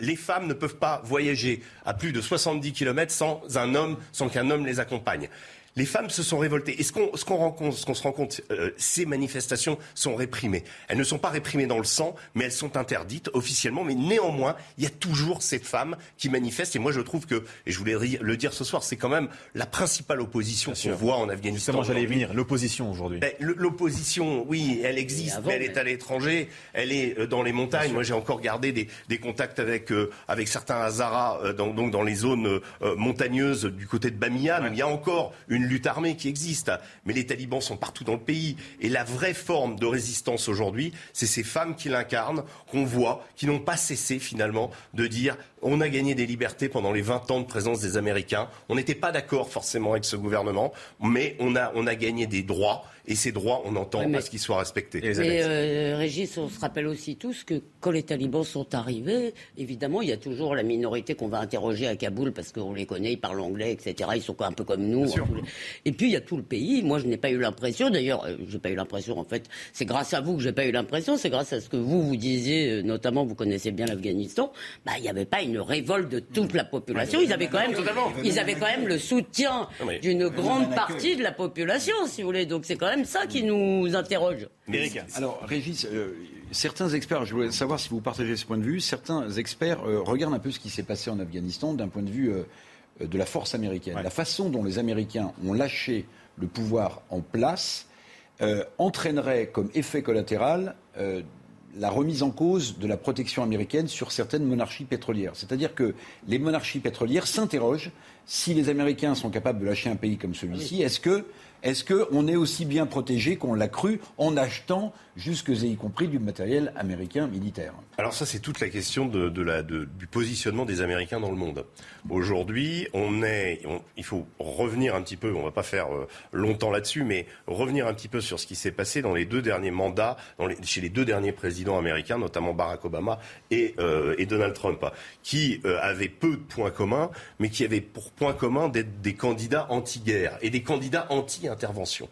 les femmes ne peuvent pas voyager à plus de 70 km sans un homme, sans qu'un homme les accompagne. Les femmes se sont révoltées. Et ce qu'on ce qu'on ce qu'on se rend compte, euh, ces manifestations sont réprimées. Elles ne sont pas réprimées dans le sang, mais elles sont interdites officiellement. Mais néanmoins, il y a toujours ces femmes qui manifestent. Et moi, je trouve que, et je voulais le dire ce soir, c'est quand même la principale opposition qu'on voit en Afghanistan. Justement, j'allais venir. L'opposition aujourd'hui. Ben, l'opposition, oui, elle existe, mais elle est à l'étranger. Elle est euh, dans les montagnes. Moi, j'ai encore gardé des, des contacts avec euh, avec certains Hazaras, dans, donc dans les zones montagneuses du côté de Bamiyan. Il y a encore une lutte armée qui existe, mais les talibans sont partout dans le pays. Et la vraie forme de résistance aujourd'hui, c'est ces femmes qui l'incarnent, qu'on voit, qui n'ont pas cessé finalement de dire on a gagné des libertés pendant les 20 ans de présence des Américains. On n'était pas d'accord forcément avec ce gouvernement, mais on a gagné des droits. Et ces droits, on entend à ce qu'ils soient respectés. Mais euh, Régis, on se rappelle aussi tous que quand les talibans sont arrivés, évidemment, il y a toujours la minorité qu'on va interroger à Kaboul parce qu'on les connaît, ils parlent anglais, etc. Ils sont un peu comme nous. Et puis il y a tout le pays. Moi, je n'ai pas eu l'impression. D'ailleurs, euh, j'ai pas eu l'impression. En fait, c'est grâce à vous que j'ai pas eu l'impression. C'est grâce à ce que vous vous disiez, euh, notamment, vous connaissez bien l'Afghanistan. Bah, il n'y avait pas une révolte de toute la population. Ils avaient quand même, ils avaient quand même le soutien d'une grande partie de la population, si vous voulez. Donc c'est quand même ça qui nous interroge. Alors, Régis, euh, certains experts, je voulais savoir si vous partagez ce point de vue, certains experts regardent un peu ce qui s'est passé en Afghanistan d'un point de vue de la force américaine. La façon dont les Américains ont lâché le pouvoir en place euh, entraînerait comme effet collatéral euh, la remise en cause de la protection américaine sur certaines monarchies pétrolières. C'est-à-dire que les monarchies pétrolières s'interrogent si les Américains sont capables de lâcher un pays comme celui-ci. Est-ce que est-ce qu'on est aussi bien protégé qu'on l'a cru en achetant jusque et y compris du matériel américain militaire? Alors ça, c'est toute la question de, du positionnement des Américains dans le monde. Aujourd'hui, on est, il faut revenir un petit peu, on ne va pas faire euh, longtemps là-dessus, mais revenir un petit peu sur ce qui s'est passé dans les deux derniers mandats, chez les deux derniers présidents américains, notamment Barack Obama et, euh, Donald Trump, qui euh, avaient peu de points communs, mais qui avaient pour point commun d'être des candidats anti-guerre et des candidats anti intervention.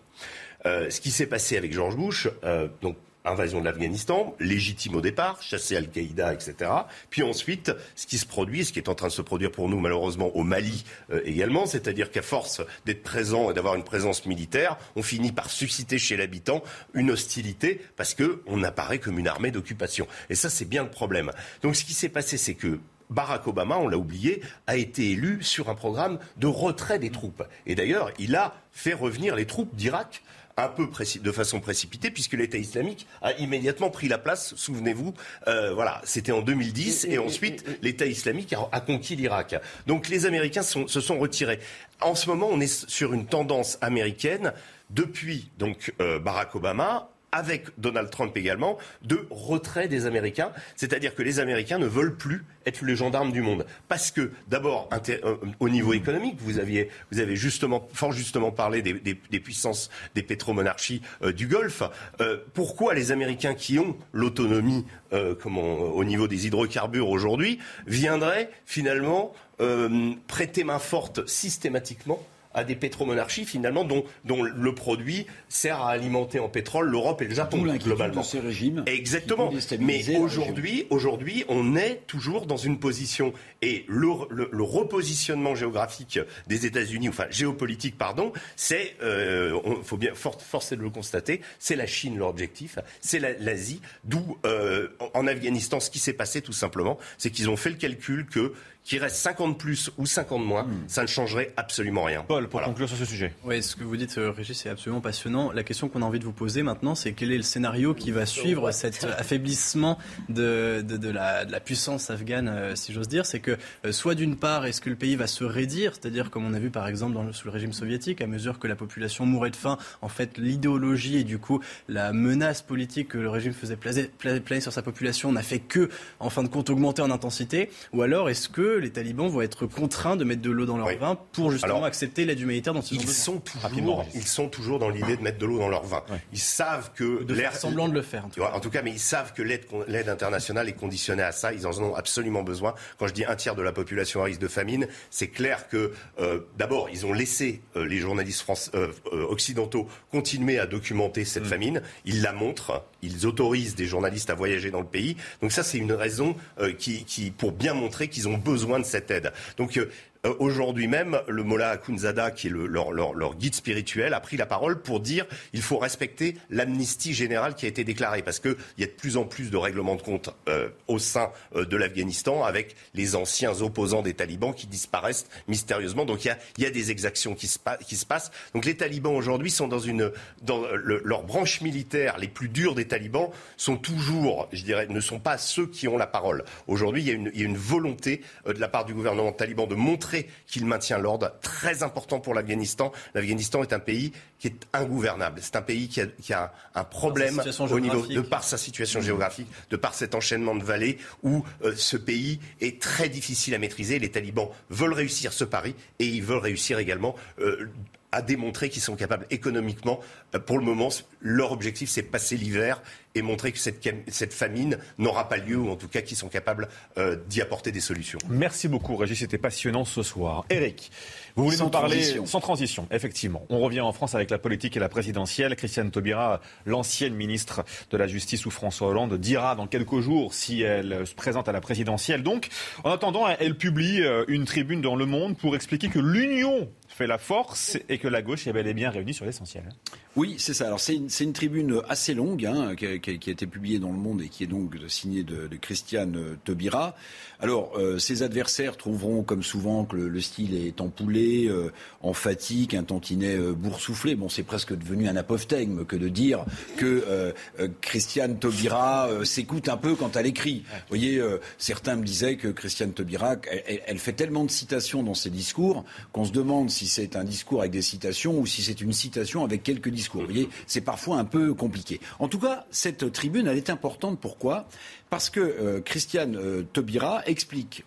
Euh, ce qui s'est passé avec George Bush, euh, donc invasion de l'Afghanistan, légitime au départ, chasser Al-Qaïda, etc. Puis ensuite, ce qui se produit, ce qui est en train de se produire pour nous malheureusement au Mali euh, également, c'est-à-dire qu'à force d'être présent et d'avoir une présence militaire, on finit par susciter chez l'habitant une hostilité parce qu'on apparaît comme une armée d'occupation. Et ça, c'est bien le problème. Donc ce qui s'est passé, c'est que Barack Obama, on l'a oublié, a été élu sur un programme de retrait des troupes. Et d'ailleurs, il a fait revenir les troupes d'Irak un peu de façon précipitée, puisque l'État islamique a immédiatement pris la place. Souvenez-vous, euh, voilà, c'était en 2010, et ensuite l'État islamique a, conquis l'Irak. Donc les Américains se sont retirés. En ce moment, on est sur une tendance américaine depuis donc euh, Barack Obama avec Donald Trump également, de retrait des Américains. C'est-à-dire que les Américains ne veulent plus être les gendarmes du monde. Parce que, d'abord, euh, au niveau économique, vous, aviez, vous avez justement, fort justement parlé des, puissances des pétromonarchies euh, du Golfe. Euh, pourquoi les Américains qui ont l'autonomie au niveau des hydrocarbures aujourd'hui viendraient finalement prêter main forte systématiquement à des pétromonarchies finalement dont, dont le produit sert à alimenter en pétrole l'Europe et le Japon globalement. ces régimes. Exactement. Mais aujourd'hui, aujourd'hui, on est toujours dans une position et le, le, repositionnement géographique des États-Unis, enfin géopolitique, pardon, c'est, il euh, faut bien forcer de le constater, c'est la Chine leur objectif, c'est l'Asie, d'où euh, en Afghanistan, ce qui s'est passé tout simplement, c'est qu'ils ont fait le calcul que qu'il reste 50 plus ou 50 moins, hmm. ça ne changerait absolument rien. Paul, pour conclure sur ce sujet. Oui, ce que vous dites, euh, Régis, c'est absolument passionnant. La question qu'on a envie de vous poser maintenant, c'est quel est le scénario qui va suivre cet affaiblissement de, de, de, la, de la, puissance afghane, euh, si j'ose dire? C'est que, euh, soit d'une part, est-ce que le pays va se raidir, c'est-à-dire comme on a vu par exemple dans sous le régime soviétique, à mesure que la population mourait de faim, en fait, l'idéologie et du coup la menace politique que le régime faisait planer sur sa population n'a fait que, en fin de compte, augmenter en intensité? Ou alors, est-ce que les talibans vont être contraints de mettre de l'eau dans leur vin pour justement accepter l'aide humanitaire dont ils, sont toujours, Ils sont toujours dans l'idée de mettre de l'eau dans leur vin. Ils savent que... De faire semblant de le faire. En tout, cas, mais ils savent que l'aide internationale est conditionnée à ça. Ils en ont absolument besoin. Quand je dis un tiers de la population à risque de famine, c'est clair que, euh, d'abord, ils ont laissé euh, les journalistes euh, occidentaux continuer à documenter cette mm. famine. Ils la montrent. Ils autorisent des journalistes à voyager dans le pays. Donc ça, c'est une raison qui, qui, pour bien montrer qu'ils ont besoin besoin de cette aide. Donc euh, euh, aujourd'hui même, le Mollah Akunzada, qui est leur, guide spirituel, a pris la parole pour dire il faut respecter l'amnistie générale qui a été déclarée, parce qu'il y a de plus en plus de règlements de compte euh, au sein euh, de l'Afghanistan avec les anciens opposants des talibans qui disparaissent mystérieusement. Donc il y a, des exactions qui se, qui se, passent. Donc les talibans aujourd'hui sont dans une dans leur branche militaire les plus dures des talibans sont toujours, je dirais, ne sont pas ceux qui ont la parole. Aujourd'hui, il, il y a une volonté de la part du gouvernement taliban de montrer qu'il maintient l'ordre. Très important pour l'Afghanistan. L'Afghanistan est un pays qui est ingouvernable. C'est un pays qui a, un problème au niveau de par sa situation mmh. géographique, de par cet enchaînement de vallées où euh, ce pays est très difficile à maîtriser. Les talibans veulent réussir ce pari et ils veulent réussir également euh, à démontrer qu'ils sont capables économiquement. Euh, pour le moment, leur objectif, c'est passer l'hiver et montrer que cette, cette famine n'aura pas lieu, ou en tout cas qu'ils sont capables euh, d'y apporter des solutions. Merci beaucoup, Régis. C'était passionnant ce soir. Eric, vous voulez nous parler sans transition, effectivement. On revient en France avec la politique et la présidentielle. Christiane Taubira, l'ancienne ministre de la Justice sous François Hollande, dira dans quelques jours si elle se présente à la présidentielle. Donc, en attendant, elle publie euh, une tribune dans Le Monde pour expliquer que l'union fait la force et que la gauche est bel et bien réunie sur l'essentiel. Oui, c'est ça. Alors c'est une, tribune assez longue hein, qui, a, été publiée dans Le Monde et qui est donc signée de, Christiane Taubira. Alors, euh, ses adversaires trouveront, comme souvent, que le, style est empoulé, euh, en un tantinet euh, boursouflé. Bon, c'est presque devenu un apophthegme que de dire que Christiane Taubira s'écoute un peu quand elle écrit. Vous voyez, certains me disaient que Christiane Taubira, elle, fait tellement de citations dans ses discours qu'on se demande si c'est un discours avec des citations ou si c'est une citation avec quelques discours. Vous voyez, c'est parfois un peu compliqué. En tout cas, cette tribune, elle est importante. Pourquoi? Parce que Christiane Taubira explique,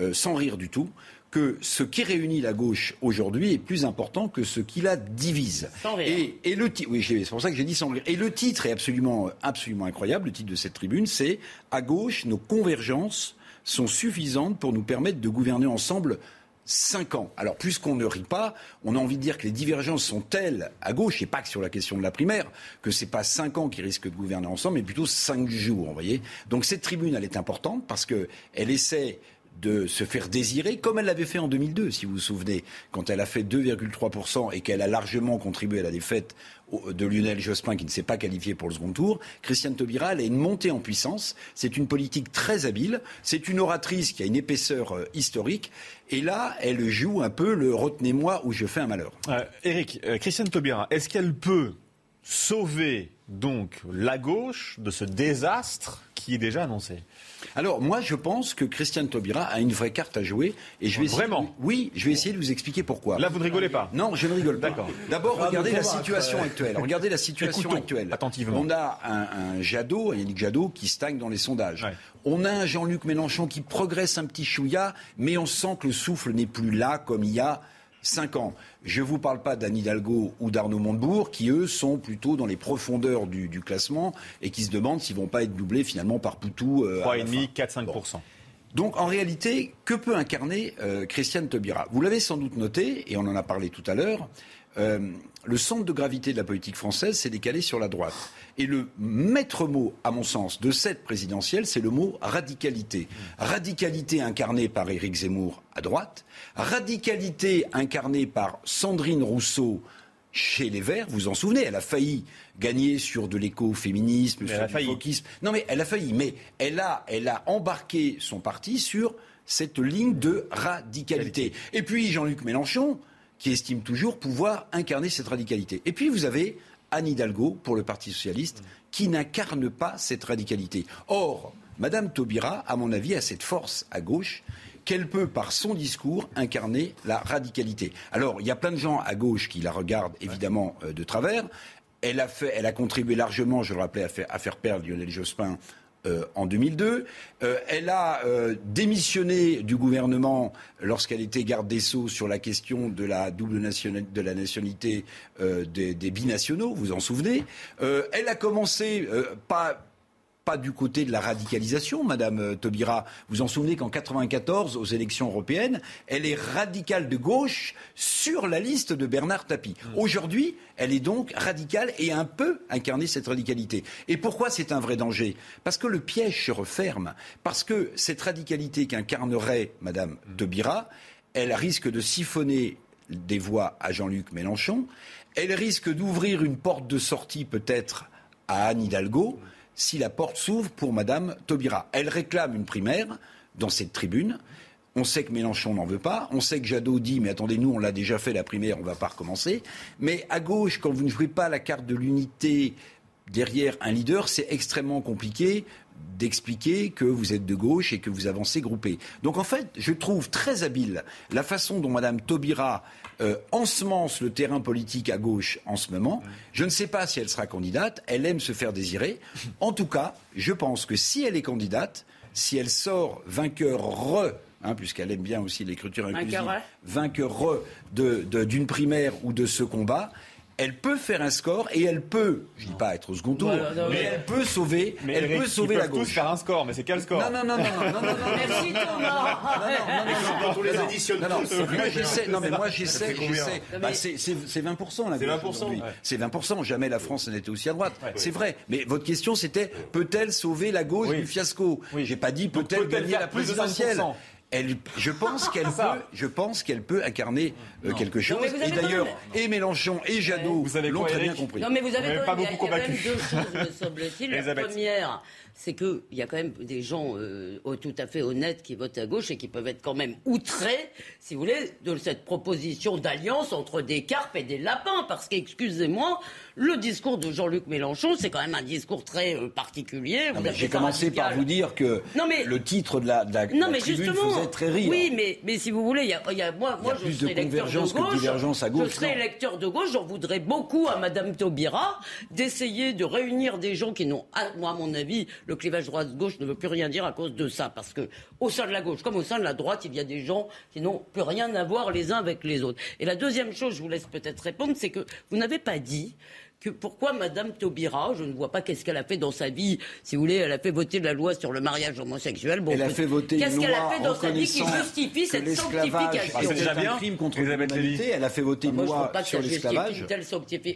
euh, sans rire du tout, que ce qui réunit la gauche aujourd'hui est plus important que ce qui la divise. Sans rire. Et, le oui, c'est pour ça que j'ai dit sans rire. Et le titre est absolument, absolument incroyable. Le titre de cette tribune, c'est À gauche, nos convergences sont suffisantes pour nous permettre de gouverner ensemble cinq ans. Alors, puisqu'on ne rit pas, on a envie de dire que les divergences sont telles à gauche, et pas que sur la question de la primaire, que ce n'est pas cinq ans qui risquent de gouverner ensemble, mais plutôt cinq jours, vous voyez. Donc cette tribune, elle est importante parce qu'elle essaie de se faire désirer, comme elle l'avait fait en 2002, si vous vous souvenez, quand elle a fait 2,3% et qu'elle a largement contribué à la défaite de Lionel Jospin qui ne s'est pas qualifié pour le second tour. Christiane Taubira, elle a une montée en puissance. C'est une politique très habile. C'est une oratrice qui a une épaisseur euh, historique. Et là, elle joue un peu le retenez-moi ou je fais un malheur. Euh, Eric, euh, Christiane Taubira, est-ce qu'elle peut sauver donc la gauche de ce désastre qui est déjà annoncé alors moi je pense que Christiane Taubira a une vraie carte à jouer et je vais vraiment oui je vais essayer de vous expliquer pourquoi. Là vous ne rigolez pas. Non je ne rigole pas. D'abord regardez la situation actuelle. Regardez la situation actuelle. Attentivement. On a un, Jadot, un Yannick Jadot qui stagne dans les sondages. On a un Jean-Luc Mélenchon qui progresse un petit chouïa, mais on sent que le souffle n'est plus là comme il y a 5 ans. Je ne vous parle pas d'Anne Hidalgo ou d'Arnaud Montebourg, qui eux sont plutôt dans les profondeurs du, classement et qui se demandent s'ils ne vont pas être doublés finalement par Poutou. Euh, 3,5, 4-5%. Donc en réalité, que peut incarner euh, Christiane Taubira? Vous l'avez sans doute noté, et on en a parlé tout à l'heure, euh, le centre de gravité de la politique française s'est décalé sur la droite. Et le maître mot, à mon sens, de cette présidentielle, c'est le mot radicalité. Radicalité incarnée par Éric Zemmour à droite, radicalité incarnée par Sandrine Rousseau chez les Verts, vous en souvenez, elle a failli gagner sur de l'écoféminisme, sur du wokisme. Non mais elle a failli, mais elle a, elle a embarqué son parti sur cette ligne de radicalité. Et puis Jean-Luc Mélenchon, qui estime toujours pouvoir incarner cette radicalité. Et puis vous avez Anne Hidalgo pour le Parti socialiste, qui n'incarne pas cette radicalité. Or, Madame Taubira, à mon avis, a cette force à gauche qu'elle peut, par son discours, incarner la radicalité. Alors, il y a plein de gens à gauche qui la regardent évidemment euh, de travers. Elle a, contribué largement, je le rappelais, à faire perdre Lionel Jospin euh, en 2002. Euh, elle a euh, démissionné du gouvernement lorsqu'elle était garde des Sceaux sur la question de la double de la nationalité des, des, binationaux, vous en souvenez. elle a commencé pas pas du côté de la radicalisation, Madame euh, Taubira. Vous en souvenez qu'en 94, aux élections européennes, elle est radicale de gauche sur la liste de Bernard Tapie. Mm. Aujourd'hui, elle est donc radicale et un peu incarné cette radicalité. Et pourquoi c'est un vrai danger? Parce que le piège se referme. Parce que cette radicalité qu'incarnerait Madame mm. Taubira, elle risque de siphonner des voix à Jean-Luc Mélenchon. Elle risque d'ouvrir une porte de sortie peut-être à Anne Hidalgo si la porte s'ouvre pour Madame Taubira. Elle réclame une primaire dans cette tribune. On sait que Mélenchon n'en veut pas. On sait que Jadot dit, mais attendez, nous, on l'a déjà fait la primaire, on ne va pas recommencer. Mais à gauche, quand vous ne jouez pas la carte de l'unité derrière un leader, c'est extrêmement compliqué d'expliquer que vous êtes de gauche et que vous avancez groupé. Donc en fait, je trouve très habile la façon dont Mme Taubira euh, ensemence le terrain politique à gauche en ce moment. Je ne sais pas si elle sera candidate. Elle aime se faire désirer. En tout cas, je pense que si elle est candidate, si elle sort vainqueur re Hein, puisqu'elle aime bien aussi l'écriture inclusive, vainqueur d'une primaire ou de ce combat, elle peut faire un score et elle peut, je dis pas être au second tour, mais elle peut sauver, mais elle peut sauver la gauche. Tous faire un score, mais c'est quel score Non, non, non, non, non, non, non, Merci Thomas. Non, non, non, les additionne non, non, moi j'essaie, non mais moi j'essaie, j'essaie. Bah, c'est 20% la gauche. C'est 20 C'est 20% Jamais la France n'était aussi à droite. C'est vrai. Mais votre question c'était peut-elle sauver la gauche du fiasco J'ai pas dit peut-elle gagner la présidentielle je pense qu'elle peut, je pense qu'elle peut incarner euh, quelque chose. Et d'ailleurs, et Mélenchon et Jadot l'ont très bien compris. Non, mais vous avez pas beaucoup convaincu. Il y a deux choses, me semble-t-il. La première, c'est qu'il y a quand même des gens euh, tout à fait honnêtes qui votent à gauche et qui peuvent être quand même outrés, si vous voulez, de cette proposition d'alliance entre des carpes et des lapins. Parce qu'excusez-moi, le discours de Jean-Luc Mélenchon, c'est quand même un discours très euh, particulier. J'ai commencé par vous dire que le titre de la, de la, non, mais tribune faisait très rire. Oui, mais, mais si vous voulez, il y a, y a, moi, je serais lecteur de gauche. à gauche. Je serais lecteur de gauche, j'en voudrais beaucoup à Madame Taubira d'essayer de réunir des gens qui n'ont, moi, à mon avis, le clivage droite-gauche ne veut plus rien dire à cause de ça. Parce que au sein de la gauche, comme au sein de la droite, il y a des gens qui n'ont plus rien à voir les uns avec les autres. Et la deuxième chose, je vous laisse peut-être répondre, c'est que vous n'avez pas dit pourquoi Madame Taubira, je ne vois pas qu'est-ce qu'elle a fait dans sa vie. Si vous voulez, elle a fait voter la loi sur le mariage homosexuel. Bon, elle a fait voter Qu'est-ce qu'elle a fait dans sa vie qui justifie cette sanctification C'est déjà bien. crime contre l'humanité. Elle a fait voter une loi sur l'esclavage.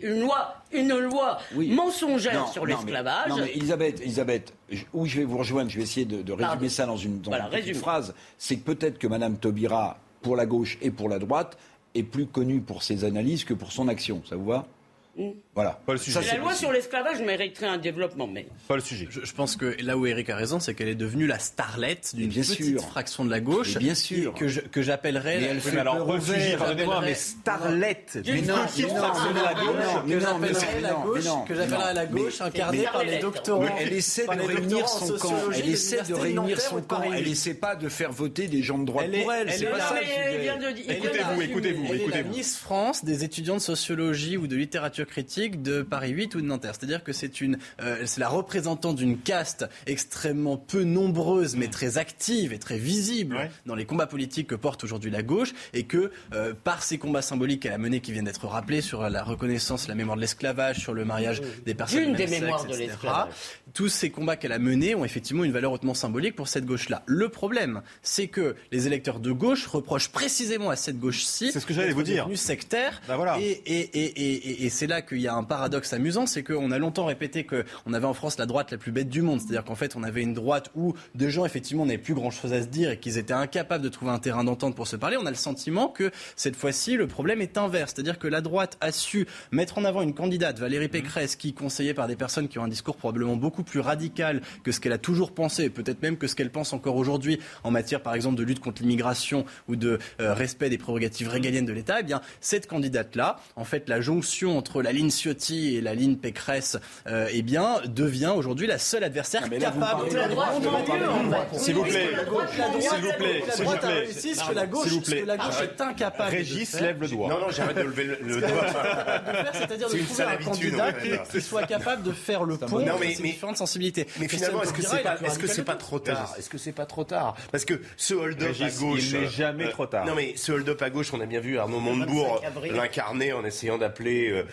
Une loi, une loi mensongère sur l'esclavage. Non, mais Elisabeth, Elisabeth, où je vais vous rejoindre, je vais essayer de, résumer ça dans une, dans une phrase. C'est que peut-être que Madame Taubira, pour la gauche et pour la droite, est plus connue pour ses analyses que pour son action. Ça vous va? Mm. Voilà. Pas le sujet. la loi sur l'esclavage mériterait un développement, mais. Pas le sujet. Je, pense que là où Eric a raison, c'est qu'elle est devenue la starlette d'une petite fraction de la gauche. bien sûr. Que, que j'appellerais. Mais elle fait alors, pardonnez-moi, mais starlette d'une petite fraction de la gauche. Que j'appellerais la gauche, incarnée par les doctorants. Elle essaie de réunir son camp. Elle essaie de réunir son camp. Elle essaie pas de faire voter des gens de droite pour elle. C'est pas ça. Écoutez-vous, écoutez-vous. La Miss France des étudiants de sociologie ou de littérature critique de Paris 8 ou de Nanterre. C'est-à-dire que c'est une, euh, c'est la représentante d'une caste extrêmement peu nombreuse, mais très active et très visible dans les combats politiques que porte aujourd'hui la gauche, et que euh, par ces combats symboliques qu'elle a menés, qui viennent d'être rappelés sur la reconnaissance, la mémoire de l'esclavage, sur le mariage des personnes une des mémoires de l'esclavage. Tous ces combats qu'elle a menés ont effectivement une valeur hautement symbolique pour cette gauche-là. Le problème, c'est que les électeurs de gauche reprochent précisément à cette gauche-ci, c'est ce que j'allais vous dire, sectaire, ben voilà. et, et, et, et c'est là qu'il y a un paradoxe amusant, c'est qu'on a longtemps répété qu'on avait en France la droite la plus bête du monde. C'est-à-dire qu'en fait, on avait une droite où des gens, effectivement, n'avaient plus grand-chose à se dire et qu'ils étaient incapables de trouver un terrain d'entente pour se parler. On a le sentiment que cette fois-ci, le problème est inverse. C'est-à-dire que la droite a su mettre en avant une candidate, Valérie mmh. Pécresse, qui, conseillée par des personnes qui ont un discours probablement beaucoup plus radical que ce qu'elle a toujours pensé, peut-être même que ce qu'elle pense encore aujourd'hui en matière, par exemple, de lutte contre l'immigration ou de euh, respect des prérogatives régaliennes de l'État, eh bien, cette candidate-là, en fait, la jonction entre la ligne Ciotti et la ligne Pécresse, euh, eh bien, devient aujourd'hui la seule adversaire capable de S'il vous plaît, s'il vous plaît, s'il vous plaît, que la gauche, que la gauche est incapable. Régis lève le doigt. Non, non, j'arrête de lever le doigt. C'est-à-dire de trouver un candidat qui soit capable de faire le pont entre ces différentes sensibilités. Mais finalement, est-ce que c'est pas, est-ce que c'est pas trop tard Est-ce que c'est pas trop tard Parce que ce hold-up à gauche, il n'est jamais trop tard. Non, mais ce hold-up à gauche, on a bien vu Arnaud Montebourg l'incarner en essayant d'appeler,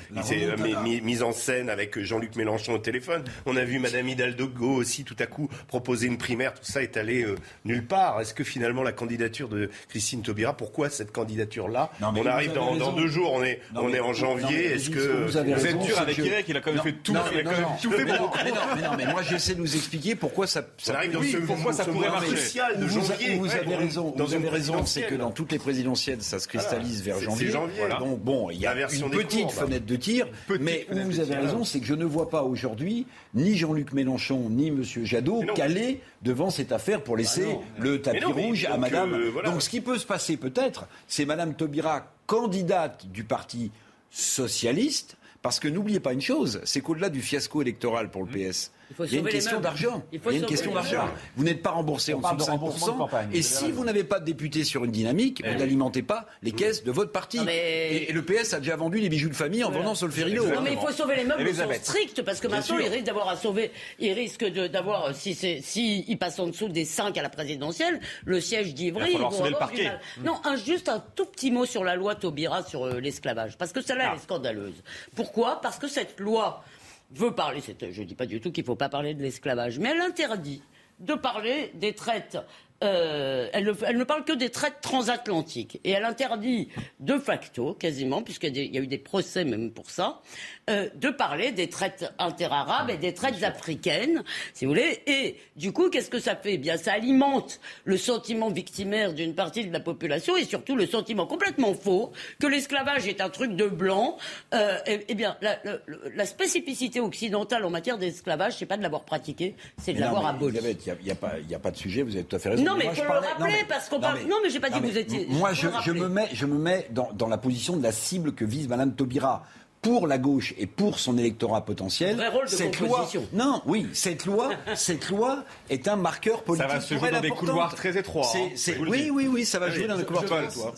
il s'est mis en scène avec Jean-Luc Mélenchon au téléphone. On a vu Madame Hidalgo aussi tout à coup proposer une primaire. Tout ça est allé euh, nulle part. Est-ce que finalement la candidature de Christine Taubira, pourquoi cette candidature-là On arrive dans, deux jours, on est, on est en janvier. Est-ce que vous, êtes dur avec Eric Il a quand même fait tout, il a quand même tout fait pour. non, mais moi j'essaie de nous expliquer pourquoi ça, ça, arrive dans ce, pourquoi ça pourrait marcher. de janvier. Vous, avez raison, vous avez raison, c'est que dans toutes les présidentielles, ça se cristallise vers janvier. Donc bon, il y a une petite fenêtre de tir, mais où vous avez raison, c'est que je ne vois pas aujourd'hui ni Jean-Luc Mélenchon ni M. Jadot caler devant cette affaire pour laisser ah le tapis rouge à Madame. Euh, donc ce qui peut se passer peut-être, c'est Madame Taubira, candidate du parti socialiste, parce que n'oubliez pas une chose, c'est qu'au-delà du fiasco électoral pour le PS, il, y a une question d'argent. Il, y a une question d'argent. Vous n'êtes pas remboursé en dessous de 5%. et si vous n'avez pas de député sur une dynamique, vous n'alimentez pas les caisses de votre parti. Et, le PS a déjà vendu les bijoux de famille en vendant Solferino. Non, mais il faut sauver les meubles de sens strict, parce que maintenant, il risque d'avoir à sauver, il risque d'avoir, si, si il passe en dessous des 5 à la présidentielle, le siège d'Ivry. Il va sauver le parquet. Non, un, juste un tout petit mot sur la loi Taubira sur euh, l'esclavage. Parce que celle-là, elle est ah. scandaleuse. Pourquoi? Parce que cette loi veut parler, je ne dis pas du tout qu'il ne faut pas parler de l'esclavage, mais elle interdit de parler des traites euh, elle, ne, parle que des traites transatlantiques. Et elle interdit de facto, quasiment, puisqu'il y, a eu des procès même pour ça, euh, de parler des traites interarabes et des traites africaines, si vous voulez. Et du coup, qu'est-ce que ça fait? Eh Bien, ça alimente le sentiment victimaire d'une partie de la population et surtout le sentiment complètement faux que l'esclavage est un truc de blanc. Euh, eh bien, la, spécificité occidentale en matière d'esclavage, c'est pas de l'avoir pratiqué, c'est de l'avoir aboli. Il n'y a, a, pas de sujet, vous avez tout à fait raison. Non, mais faut le rappeler parce qu'on parle. Non, mais j'ai pas dit que vous étiez. Moi, je, je, me mets, je me mets dans, dans la position de la cible que vise Madame Taubira pour la gauche et pour son électorat potentiel, cette loi, non, oui, cette loi, cette loi est un marqueur politique. Ça va se jouer dans des couloirs très étroits. Hein, oui, oui, oui, ça va jouer dans des couloirs très étroits.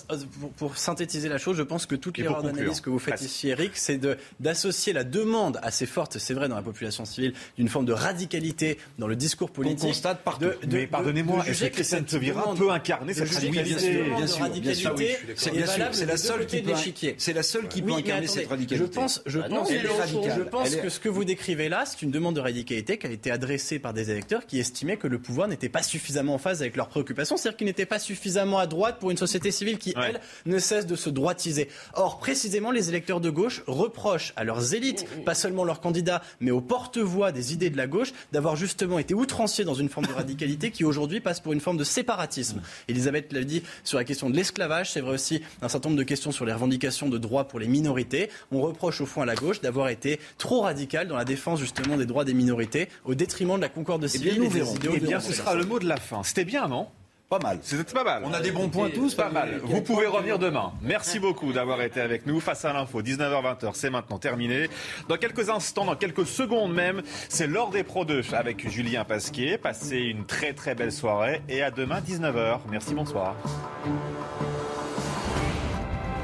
Pour, synthétiser la chose, je pense que toute l'erreur d'analyse que vous faites ici, Eric, c'est d'associer la demande assez forte, c'est vrai dans la population civile, d'une forme de radicalité dans le discours politique. On constate partout. De, mais pardonnez-moi, est-ce que Christiane Taubira peut incarner cette radicalité Bien sûr, bien sûr, c'est la seule qui peut. C'est la seule qui peut incarner cette radicalité pense, je ah pense, je pense que ce que vous décrivez là, c'est une demande de radicalité qui a été adressée par des électeurs qui estimaient que le pouvoir n'était pas suffisamment en phase avec leurs préoccupations, c'est-à-dire qu'il n'était pas suffisamment à droite pour une société civile qui, elle, ne cesse de se droitiser. Or, précisément, les électeurs de gauche reprochent à leurs élites, pas seulement leurs candidats, mais aux porte-voix des idées de la gauche, d'avoir justement été outranciers dans une forme de radicalité qui aujourd'hui passe pour une forme de séparatisme. Elisabeth l'a dit sur la question de l'esclavage, c'est vrai aussi un certain nombre de questions sur les revendications de droits pour les minorités. On au fond à la gauche d'avoir été trop radical dans la défense justement des droits des minorités au détriment de la concorde eh civile. et, bien, nous bien, ce sera le mot de la fin. C'était bien, non? Pas mal. C'était pas mal. On a des bons points tous. Pas mal. Vous pouvez revenir demain. Merci beaucoup d'avoir été avec nous face à l'info. 19h-20h, c'est maintenant terminé. Dans quelques instants, dans quelques secondes même, c'est l'heure des Pro 2 avec Julien Pasquier. Passez une très très belle soirée et à demain 19h. Merci, bonsoir.